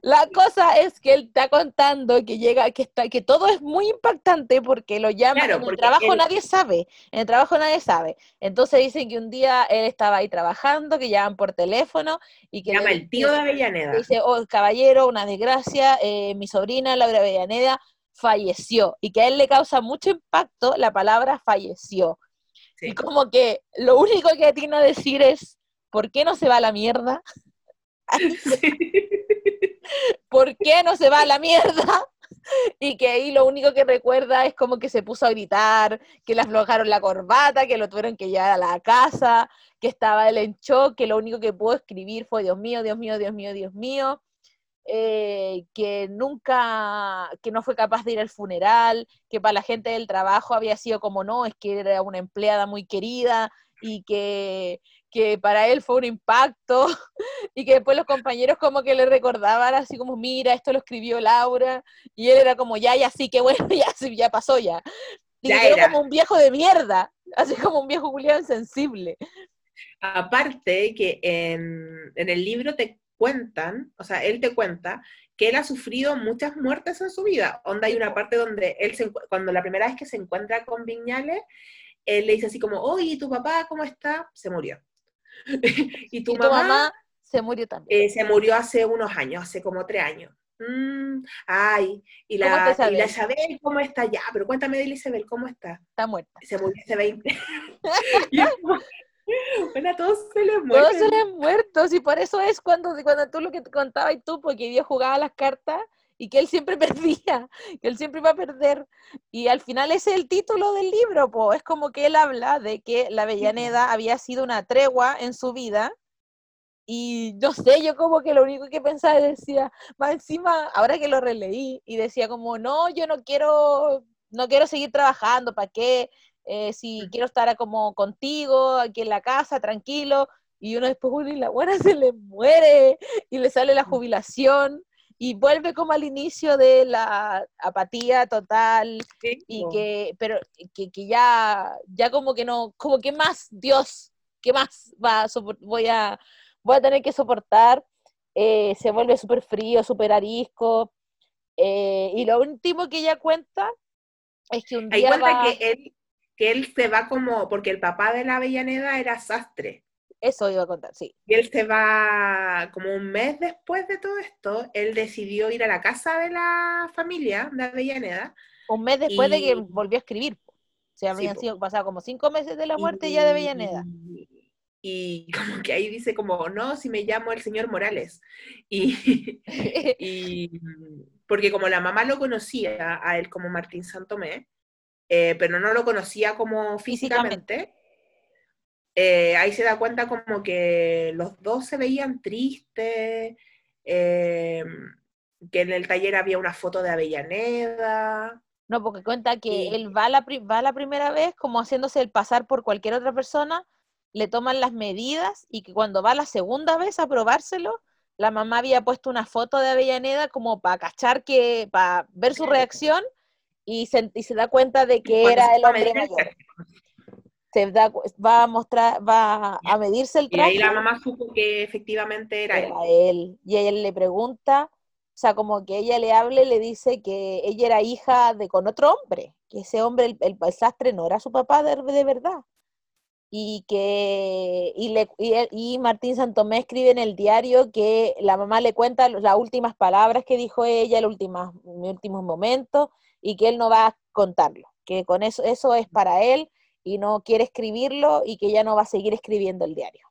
Speaker 1: La cosa es que él está contando que llega, que está, que todo es muy impactante porque lo llaman.
Speaker 3: Claro,
Speaker 1: en el trabajo
Speaker 3: él-
Speaker 1: nadie sabe. En el trabajo nadie sabe. Entonces dicen que un día él estaba ahí trabajando, que llaman por teléfono y que
Speaker 3: Llama el tío de Avellaneda.
Speaker 1: dice, oh, caballero, una desgracia, eh, mi sobrina Laura Avellaneda falleció y que a él le causa mucho impacto la palabra falleció.
Speaker 3: Sí.
Speaker 1: Y como que lo único que tiene a decir es, ¿por qué no se va a la mierda? ¿por qué no se va a la mierda? Y que ahí lo único que recuerda es como que se puso a gritar, que le aflojaron la corbata, que lo tuvieron que llevar a la casa, que estaba él en shock, que lo único que pudo escribir fue Dios mío, Dios mío, Dios mío, Dios mío, eh, que nunca, que no fue capaz de ir al funeral, que para la gente del trabajo había sido como no, es que era una empleada muy querida y que, que para él fue un impacto y que después los compañeros como que le recordaban así como, mira, esto lo escribió Laura, y él era como, ya, ya, sí, que bueno, ya, sí, ya pasó ya. Y
Speaker 3: Ya
Speaker 1: quedó
Speaker 3: era.
Speaker 1: como un viejo de mierda, así como un viejo Julián insensible.
Speaker 3: Aparte que en, en el libro te cuentan, o sea, él te cuenta que él ha sufrido muchas muertes en su vida. Onda hay una parte donde él, se cuando la primera vez que se encuentra con Viñales, él le dice así como, oye, ¿y tu papá cómo está? Se murió. y tu
Speaker 1: y tu
Speaker 3: mamá,
Speaker 1: se murió también.
Speaker 3: eh, se murió hace unos años, hace como tres años. Mm, ay, y
Speaker 1: ¿Cómo
Speaker 3: la, y la
Speaker 1: Isabel?
Speaker 3: ¿cómo está? Ya, pero cuéntame de Isabel, ¿cómo está?
Speaker 1: Está muerta.
Speaker 3: Se murió hace 20. y es como, bueno, a todos se les muere.
Speaker 1: Todos se le han muerto, y por eso es cuando, cuando tú lo que te contabas y tú, porque Dios jugaba las cartas y que él siempre perdía, que él siempre iba a perder. Y al final ese es el título del libro, po. es como que él habla de que la Avellaneda había sido una tregua en su vida. Y no sé, yo como que lo único que pensaba decía, más encima, ahora que lo releí, y decía como, no, yo no quiero, no quiero seguir trabajando, ¿para qué? Eh, si quiero estar como contigo, aquí en la casa, tranquilo, y uno después, uno y la buena se le muere, y le sale la jubilación, y vuelve como al inicio de la apatía total,
Speaker 3: Sí,
Speaker 1: y que, pero que, que ya, ya como que no, como que más, Dios, ¿qué más va a voy a, voy a tener que soportar? Eh, se vuelve súper frío, súper arisco, eh, y lo último que ella cuenta es que un
Speaker 3: Hay
Speaker 1: día
Speaker 3: cuenta
Speaker 1: va,
Speaker 3: que él, que él se va como, porque el papá de la Avellaneda era sastre,
Speaker 1: eso iba a contar, sí,
Speaker 3: y él se va como un mes después de todo esto, él decidió ir a la casa de la familia de Avellaneda,
Speaker 1: un mes después de que volvió a escribir, po. se habían
Speaker 3: po.
Speaker 1: sido pasado como cinco meses de la muerte
Speaker 3: y,
Speaker 1: ya de Avellaneda.
Speaker 3: Y como que ahí dice como, no, si me llamo el señor Morales. Y, y porque como la mamá lo conocía a él como Martín Santomé, eh, pero no lo conocía como físicamente, eh, ahí se da cuenta como que los dos se veían tristes, eh, que en el taller había una foto de Avellaneda.
Speaker 1: No, porque cuenta que
Speaker 3: Y-
Speaker 1: él va la, va la primera vez como haciéndose el pasar por cualquier otra persona, le toman las medidas y que cuando va la segunda vez a probárselo, la mamá había puesto una foto de Avellaneda como para cachar que, para ver su reacción y se, y se da cuenta de que era el hombre mayor.
Speaker 3: Traje.
Speaker 1: Se da va a mostrar, va a medirse el
Speaker 3: Y ahí
Speaker 1: traje.
Speaker 3: la mamá supo que efectivamente era él.
Speaker 1: era él. Y ella le pregunta, o sea, como que ella le hable, le dice que ella era hija de con otro hombre, que ese hombre, el, el- el sastre, no era su papá de, de verdad. Y que y, le, y, él- y Martín Santomé escribe en el diario que la mamá le cuenta las últimas palabras que dijo ella, los últimos, últimos momentos, y que él no va a contarlo, que con eso, eso es para él y no quiere escribirlo y que ya no va a seguir escribiendo el diario.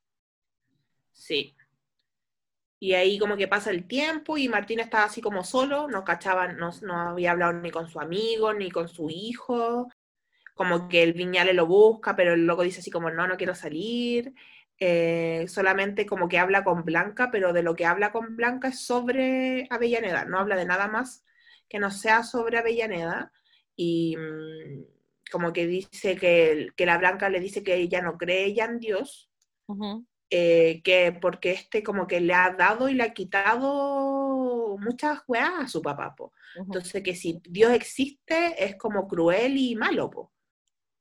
Speaker 3: Sí. Y ahí como que pasa el tiempo y Martín estaba así como solo, no cachaba, no, no había hablado ni con su amigo, ni con su hijo. Como que el Viñale lo busca, pero el loco dice así como, no, no quiero salir. Eh, solamente como que habla con Blanca, pero de lo que habla con Blanca es sobre Avellaneda, no habla de nada más que no sea sobre Avellaneda. Y mm, como que dice que, que la Blanca le dice que ella no cree ya en Dios,
Speaker 1: Ujú.
Speaker 3: eh, que porque este como que le ha dado y le ha quitado muchas weas a su papá, po.
Speaker 1: Ujú.
Speaker 3: Entonces que si Dios existe es como cruel y malo, po.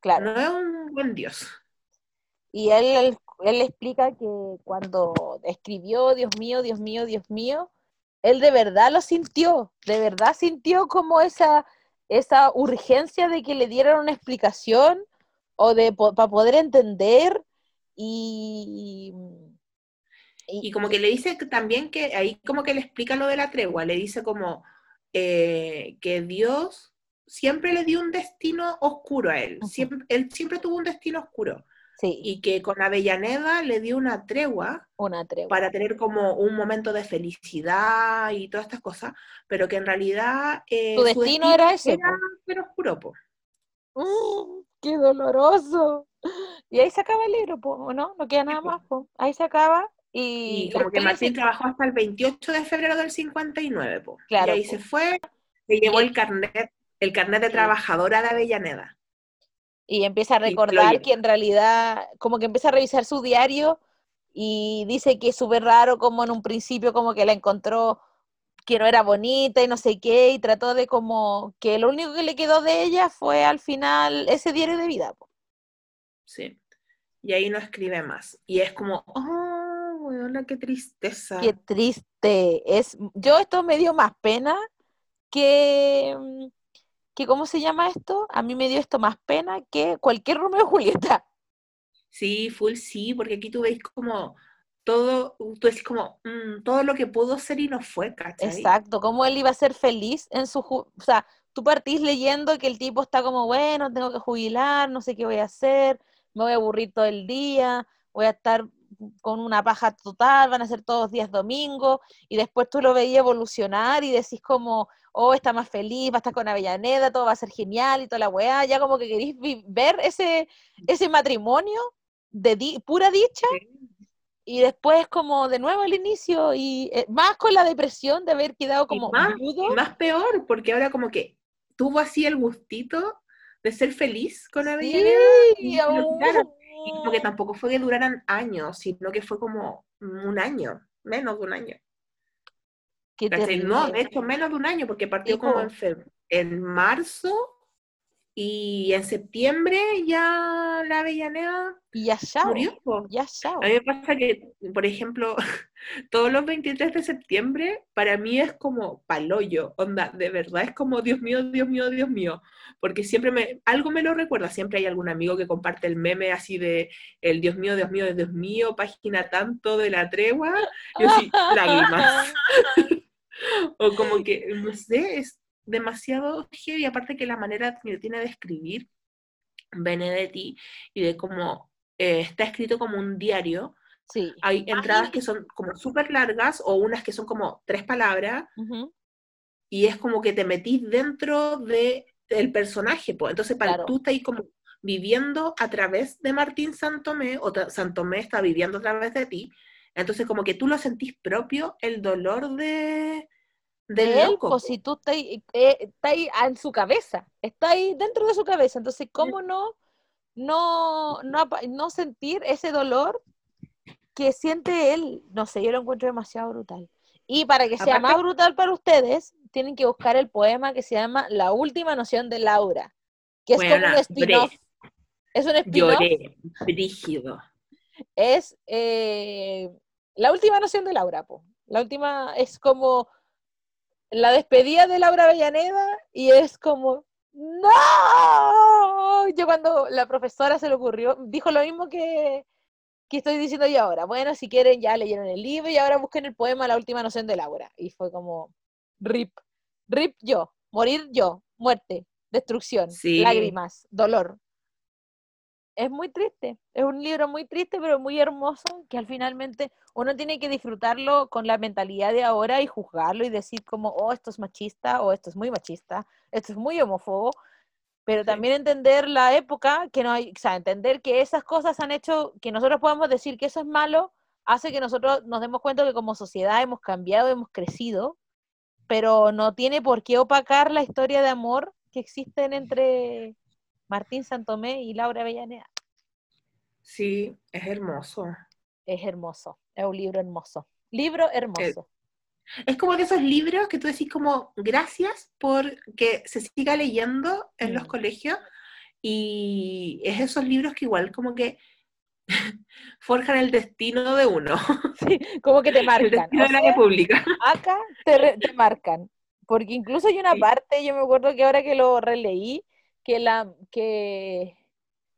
Speaker 1: Claro.
Speaker 3: No es un buen Dios.
Speaker 1: Y él, él, él explica que cuando escribió, Dios mío, Dios mío, Dios mío, él de verdad lo sintió, de verdad sintió como esa, esa urgencia de que le dieran una explicación o de para poder entender y,
Speaker 3: Y como que le dice también que ahí como que le explica lo de la tregua, le dice como eh, que Dios siempre le dio un destino oscuro a él, siempre, él siempre tuvo un destino oscuro
Speaker 1: sí,
Speaker 3: y que con Avellaneda le dio una tregua
Speaker 1: una tregua.
Speaker 3: para tener como un momento de felicidad y todas estas cosas, pero que en realidad eh,
Speaker 1: Su destino era ese,
Speaker 3: era ser oscuro, po.
Speaker 1: Mm, ¡Qué doloroso! Y ahí se acaba el libro, po, ¿o ¿no? No queda nada más, po. Ahí se acaba y,
Speaker 3: Y como que Martín
Speaker 1: se-
Speaker 3: trabajó hasta el 28 de febrero del 59, po.
Speaker 1: Claro,
Speaker 3: y ahí
Speaker 1: po.
Speaker 3: se fue, se llevó el carnet, el carnet de trabajadora de Avellaneda.
Speaker 1: Y empieza a recordar que en realidad, como que empieza a revisar su diario y dice que es súper raro como en un principio como que la encontró que no era bonita y no sé qué, y trató de como que lo único que le quedó de ella fue al final ese diario de vida. po.
Speaker 3: Sí. Y ahí no escribe más. Y es como, oh, weona, qué tristeza.
Speaker 1: Qué triste. Es, yo esto me dio más pena que, mm, que, ¿cómo se llama esto? A mí me dio esto más pena que cualquier Romeo y Julieta.
Speaker 3: Sí, full sí, porque aquí tú veis como todo, tú decís como, mm, todo lo que pudo ser y no fue, ¿cachai?
Speaker 1: Exacto, cómo él iba a ser feliz en su... O sea, tú partís leyendo que el tipo está como, bueno, tengo que jubilar, no sé qué voy a hacer, me voy a aburrir todo el día, voy a estar con una paja total, van a ser todos días domingo, y después tú lo veías evolucionar y decís como, oh, está más feliz, va a estar con Avellaneda, todo va a ser genial y toda la weá, ya como que queréis ver ese, ese matrimonio de di- pura dicha, y después como de nuevo al inicio, y eh, más con la depresión de haber quedado
Speaker 3: Y
Speaker 1: como
Speaker 3: más, y más peor, porque ahora como que tuvo así el gustito de ser feliz con Avellaneda y
Speaker 1: Sí,
Speaker 3: lo
Speaker 1: aún.
Speaker 3: Y como que tampoco fue que duraran años, sino que fue como un año, menos de un año.
Speaker 1: Qué.
Speaker 3: No, de hecho, menos de un año, porque partió
Speaker 1: Sí,
Speaker 3: como en, en marzo y en septiembre ya la Avellaneda
Speaker 1: Y ya chao,
Speaker 3: murió.
Speaker 1: ya chao.
Speaker 3: A mí me pasa que, por ejemplo, todos los 23 de septiembre para mí es como paloyo, onda, de verdad es como Dios mío, Dios mío, Dios mío, porque siempre me, algo me lo recuerda, siempre hay algún amigo que comparte el meme así de el Dios mío, Dios mío, Dios mío, página tanto de la tregua, y así, lágrimas, o como que, no sé, es demasiado heavy, aparte que la manera que tiene de escribir Benedetti y de cómo eh, está escrito como un diario,
Speaker 1: Sí.
Speaker 3: hay entradas que son como súper largas o unas que son como tres palabras y es como que te metís dentro de, del personaje. pues. Entonces, para,
Speaker 1: Claro.
Speaker 3: tú estás ahí como viviendo a través de Martín Santomé o Santomé está viviendo a través de ti. Entonces, como que tú lo sentís propio el dolor de, del
Speaker 1: De él,
Speaker 3: loco.
Speaker 1: pues si tú estás ahí, eh, está ahí en su cabeza, está ahí dentro de su cabeza, entonces, ¿cómo no, no, no, no sentir ese dolor que siente él? No sé, yo lo encuentro demasiado brutal. Y para que sea más brutal para ustedes, tienen que buscar el poema que se llama La última noción de Laura, que es como un spin-off. Es un spin-off
Speaker 3: Lloré, brígido.
Speaker 1: es eh, la última noción de Laura, po. La última es como la despedida de Laura Avellaneda y es como ¡No! Yo cuando la profesora se le ocurrió, dijo lo mismo que, que estoy diciendo yo ahora. Bueno, si quieren, ya leyeron el libro y ahora busquen el poema La última noción de Laura. Y fue como, rip, rip yo, morir yo, muerte, destrucción,
Speaker 3: Sí.
Speaker 1: lágrimas, dolor. Es muy triste, es un libro muy triste, pero muy hermoso, que al finalmente uno tiene que disfrutarlo con la mentalidad de ahora y juzgarlo y decir como, oh, esto es machista, o esto es muy machista, esto es muy homófobo, pero
Speaker 3: Sí.
Speaker 1: también entender la época, que no hay, o sea, entender que esas cosas han hecho que nosotros podamos decir que eso es malo, hace que nosotros nos demos cuenta que como sociedad hemos cambiado, hemos crecido, pero no tiene por qué opacar la historia de amor que existen entre Martín Santomé y Laura Avellaneda.
Speaker 3: Sí, es hermoso.
Speaker 1: Es hermoso, es un libro hermoso. Libro hermoso.
Speaker 3: Es como de esos libros que tú decís como gracias por que se siga leyendo en los
Speaker 1: Mm.
Speaker 3: colegios y es esos libros que igual como que forjan el destino de uno,
Speaker 1: Sí, como que te
Speaker 3: el
Speaker 1: marcan.
Speaker 3: destino
Speaker 1: o
Speaker 3: de la república.
Speaker 1: acá te, re- te marcan. Porque incluso hay una
Speaker 3: Sí.
Speaker 1: parte, yo me acuerdo que ahora que lo releí, que la que,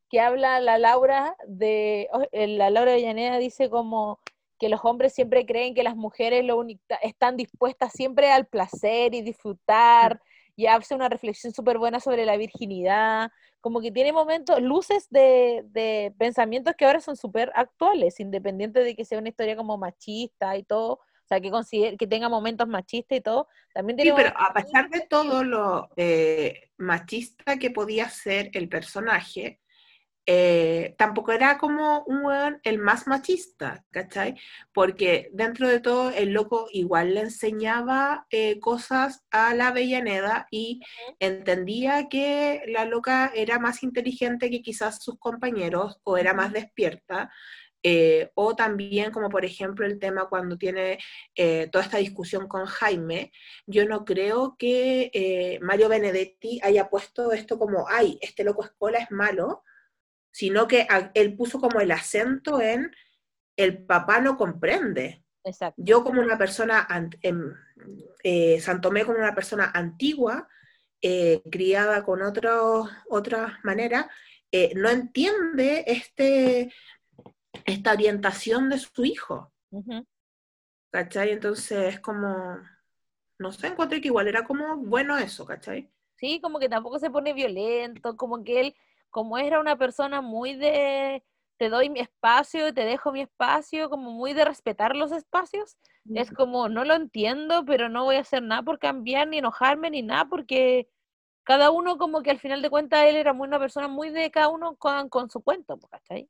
Speaker 1: que habla la Laura de oh, eh, la Laura Avellaneda dice como que los hombres siempre creen que las mujeres lo están dispuestas siempre al placer y disfrutar, y hace una reflexión súper buena sobre la virginidad, como que tiene momentos, luces de, de pensamientos que ahora son súper actuales, independiente de que sea una historia como machista y todo, sea, que, considere, que tenga momentos machistas y todo, también
Speaker 3: Sí, pero a pesar de todo lo eh, machista que podía ser el personaje, eh, tampoco era como un el más machista, ¿cachai? Porque dentro de todo el loco igual le enseñaba eh, cosas a la Avellaneda y entendía que la loca era más inteligente que quizás sus compañeros o era más despierta. Eh, o también como por ejemplo el tema cuando tiene eh, toda esta discusión con Jaime, yo no creo que eh, Mario Benedetti haya puesto esto como, ay, este loco escola es malo, sino que él puso como el acento en el papá no comprende.
Speaker 1: Exacto.
Speaker 3: Yo como una persona, em, Santomé como una persona antigua, criada con otra manera, no entiende este esta orientación de su hijo. ¿Cachai? Entonces es como, no sé, encontré que igual era como bueno eso, ¿cachai?
Speaker 1: Sí, como que tampoco se pone violento, como que él, como era una persona muy de, te doy mi espacio, te dejo mi espacio, como muy de respetar los espacios, es como, no lo entiendo, pero no voy a hacer nada por cambiar, ni enojarme, ni nada, porque cada uno como que al final de cuentas él era muy una persona muy de cada uno con, con su cuento, ¿cachai?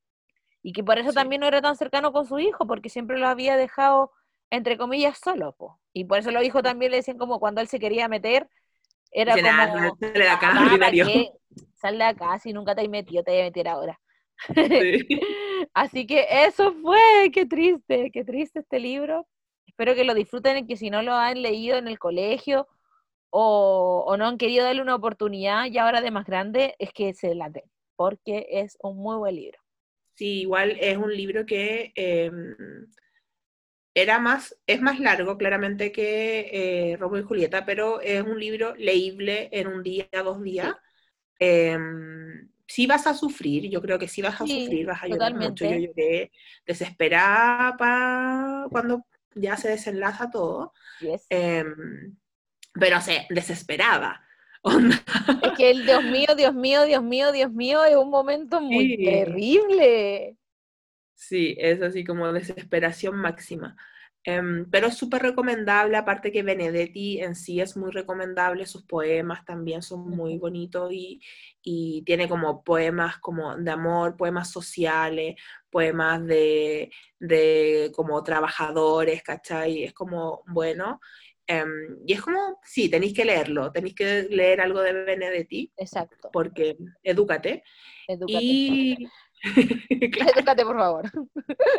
Speaker 1: Y que por eso también no era tan cercano con su hijo, porque siempre lo había dejado, entre comillas, solo. Po. Y por eso los hijos también le decían como cuando él se quería meter, era como,
Speaker 3: sale de acá,
Speaker 1: Sal de acá, si nunca te has metido, te voy a meter ahora. Así que eso fue, qué triste, qué triste este libro. Espero que lo disfruten y que si no lo han leído en el colegio o, o no han querido darle una oportunidad y ahora de más grande, es que se la den, porque es un muy buen libro.
Speaker 3: Sí, igual es un libro que em, era más, es más largo claramente que eh, Romeo y Julieta, pero es un libro leíble en un día, dos días. Em, sí vas a sufrir, yo creo que sí vas a sufrir, vas a llorar mucho. Yo lloré desesperada cuando ya se desenlaza todo. Em, pero se desesperaba.
Speaker 1: Es que el Dios mío, Dios mío, Dios mío, Dios mío es un momento muy terrible.
Speaker 3: Sí, es así como desesperación máxima. Em, pero es súper recomendable, aparte que Benedetti en sí es muy recomendable, sus poemas también son muy bonitos y, y tiene como poemas como de amor, poemas sociales, poemas de, de como trabajadores, ¿cachai? Es como bueno. Em, y es como, sí, tenéis que leerlo, tenéis que leer algo de Benedetti.
Speaker 1: Exacto.
Speaker 3: Porque edúcate.
Speaker 1: Edúcate.
Speaker 3: Y
Speaker 1: Edúcate, por favor.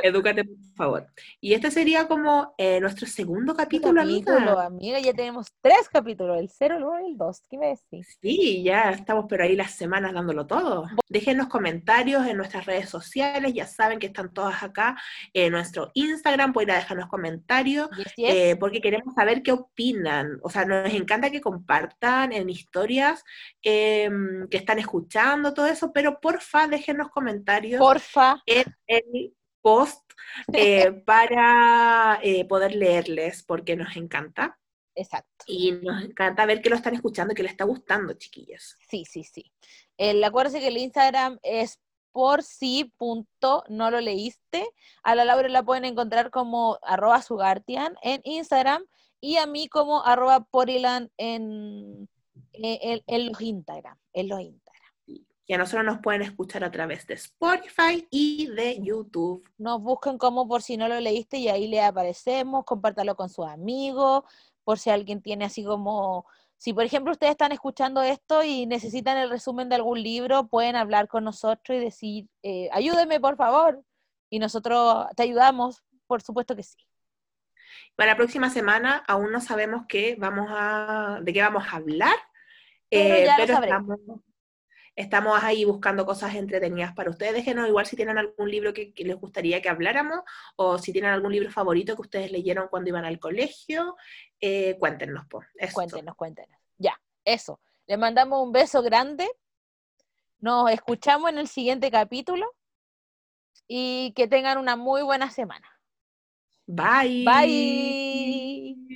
Speaker 3: Edúcate, por favor. Y este sería como eh, nuestro segundo capítulo,
Speaker 1: capítulo amiga. Ya tenemos tres capítulos, el 0, el 1 y el 2. ¿Qué me decís?
Speaker 3: Sí, ya estamos pero ahí las semanas dándolo todo. Déjenos comentarios en nuestras redes sociales, ya saben que están todas acá en nuestro Instagram, pueden dejarnos comentarios, eh, porque queremos saber qué opinan. O sea, nos encanta que compartan en historias em, que están escuchando todo eso, pero porfa, déjenos comentarios
Speaker 1: Porfa.
Speaker 3: en el post eh, para eh, poder leerles, porque nos encanta.
Speaker 1: Exacto.
Speaker 3: Y nos encanta ver que lo están escuchando y que les está gustando, chiquillos.
Speaker 1: Sí, sí, sí. El, acuérdense que el Instagram es por si punto no lo leíste. A la Laura la pueden encontrar como arroba sugartian en Instagram y a mí como arroba porilan en, en, en, los Instagram. En los Instagram
Speaker 3: y a nosotros nos pueden escuchar a través de Spotify y de YouTube.
Speaker 1: Nos busquen como por si no lo leíste y ahí le aparecemos, compártalo con sus amigos, por si alguien tiene así como, si por ejemplo ustedes están escuchando esto y necesitan el resumen de algún libro, pueden hablar con nosotros y decir, eh, ayúdeme por favor, y nosotros te ayudamos, por supuesto que sí.
Speaker 3: Para la próxima semana aún no sabemos qué vamos a, de qué vamos a hablar, pero, eh, pero estamos, Estamos ahí buscando cosas entretenidas para ustedes. Déjenos igual si tienen algún libro que, les gustaría que habláramos o si tienen algún libro favorito que ustedes leyeron cuando iban al colegio. Eh, cuéntenos, pues.
Speaker 1: Cuéntenos, cuéntenos. Ya, eso. Les mandamos un beso grande. Nos escuchamos en el siguiente capítulo y que tengan una muy buena semana.
Speaker 3: Bye.
Speaker 1: Bye.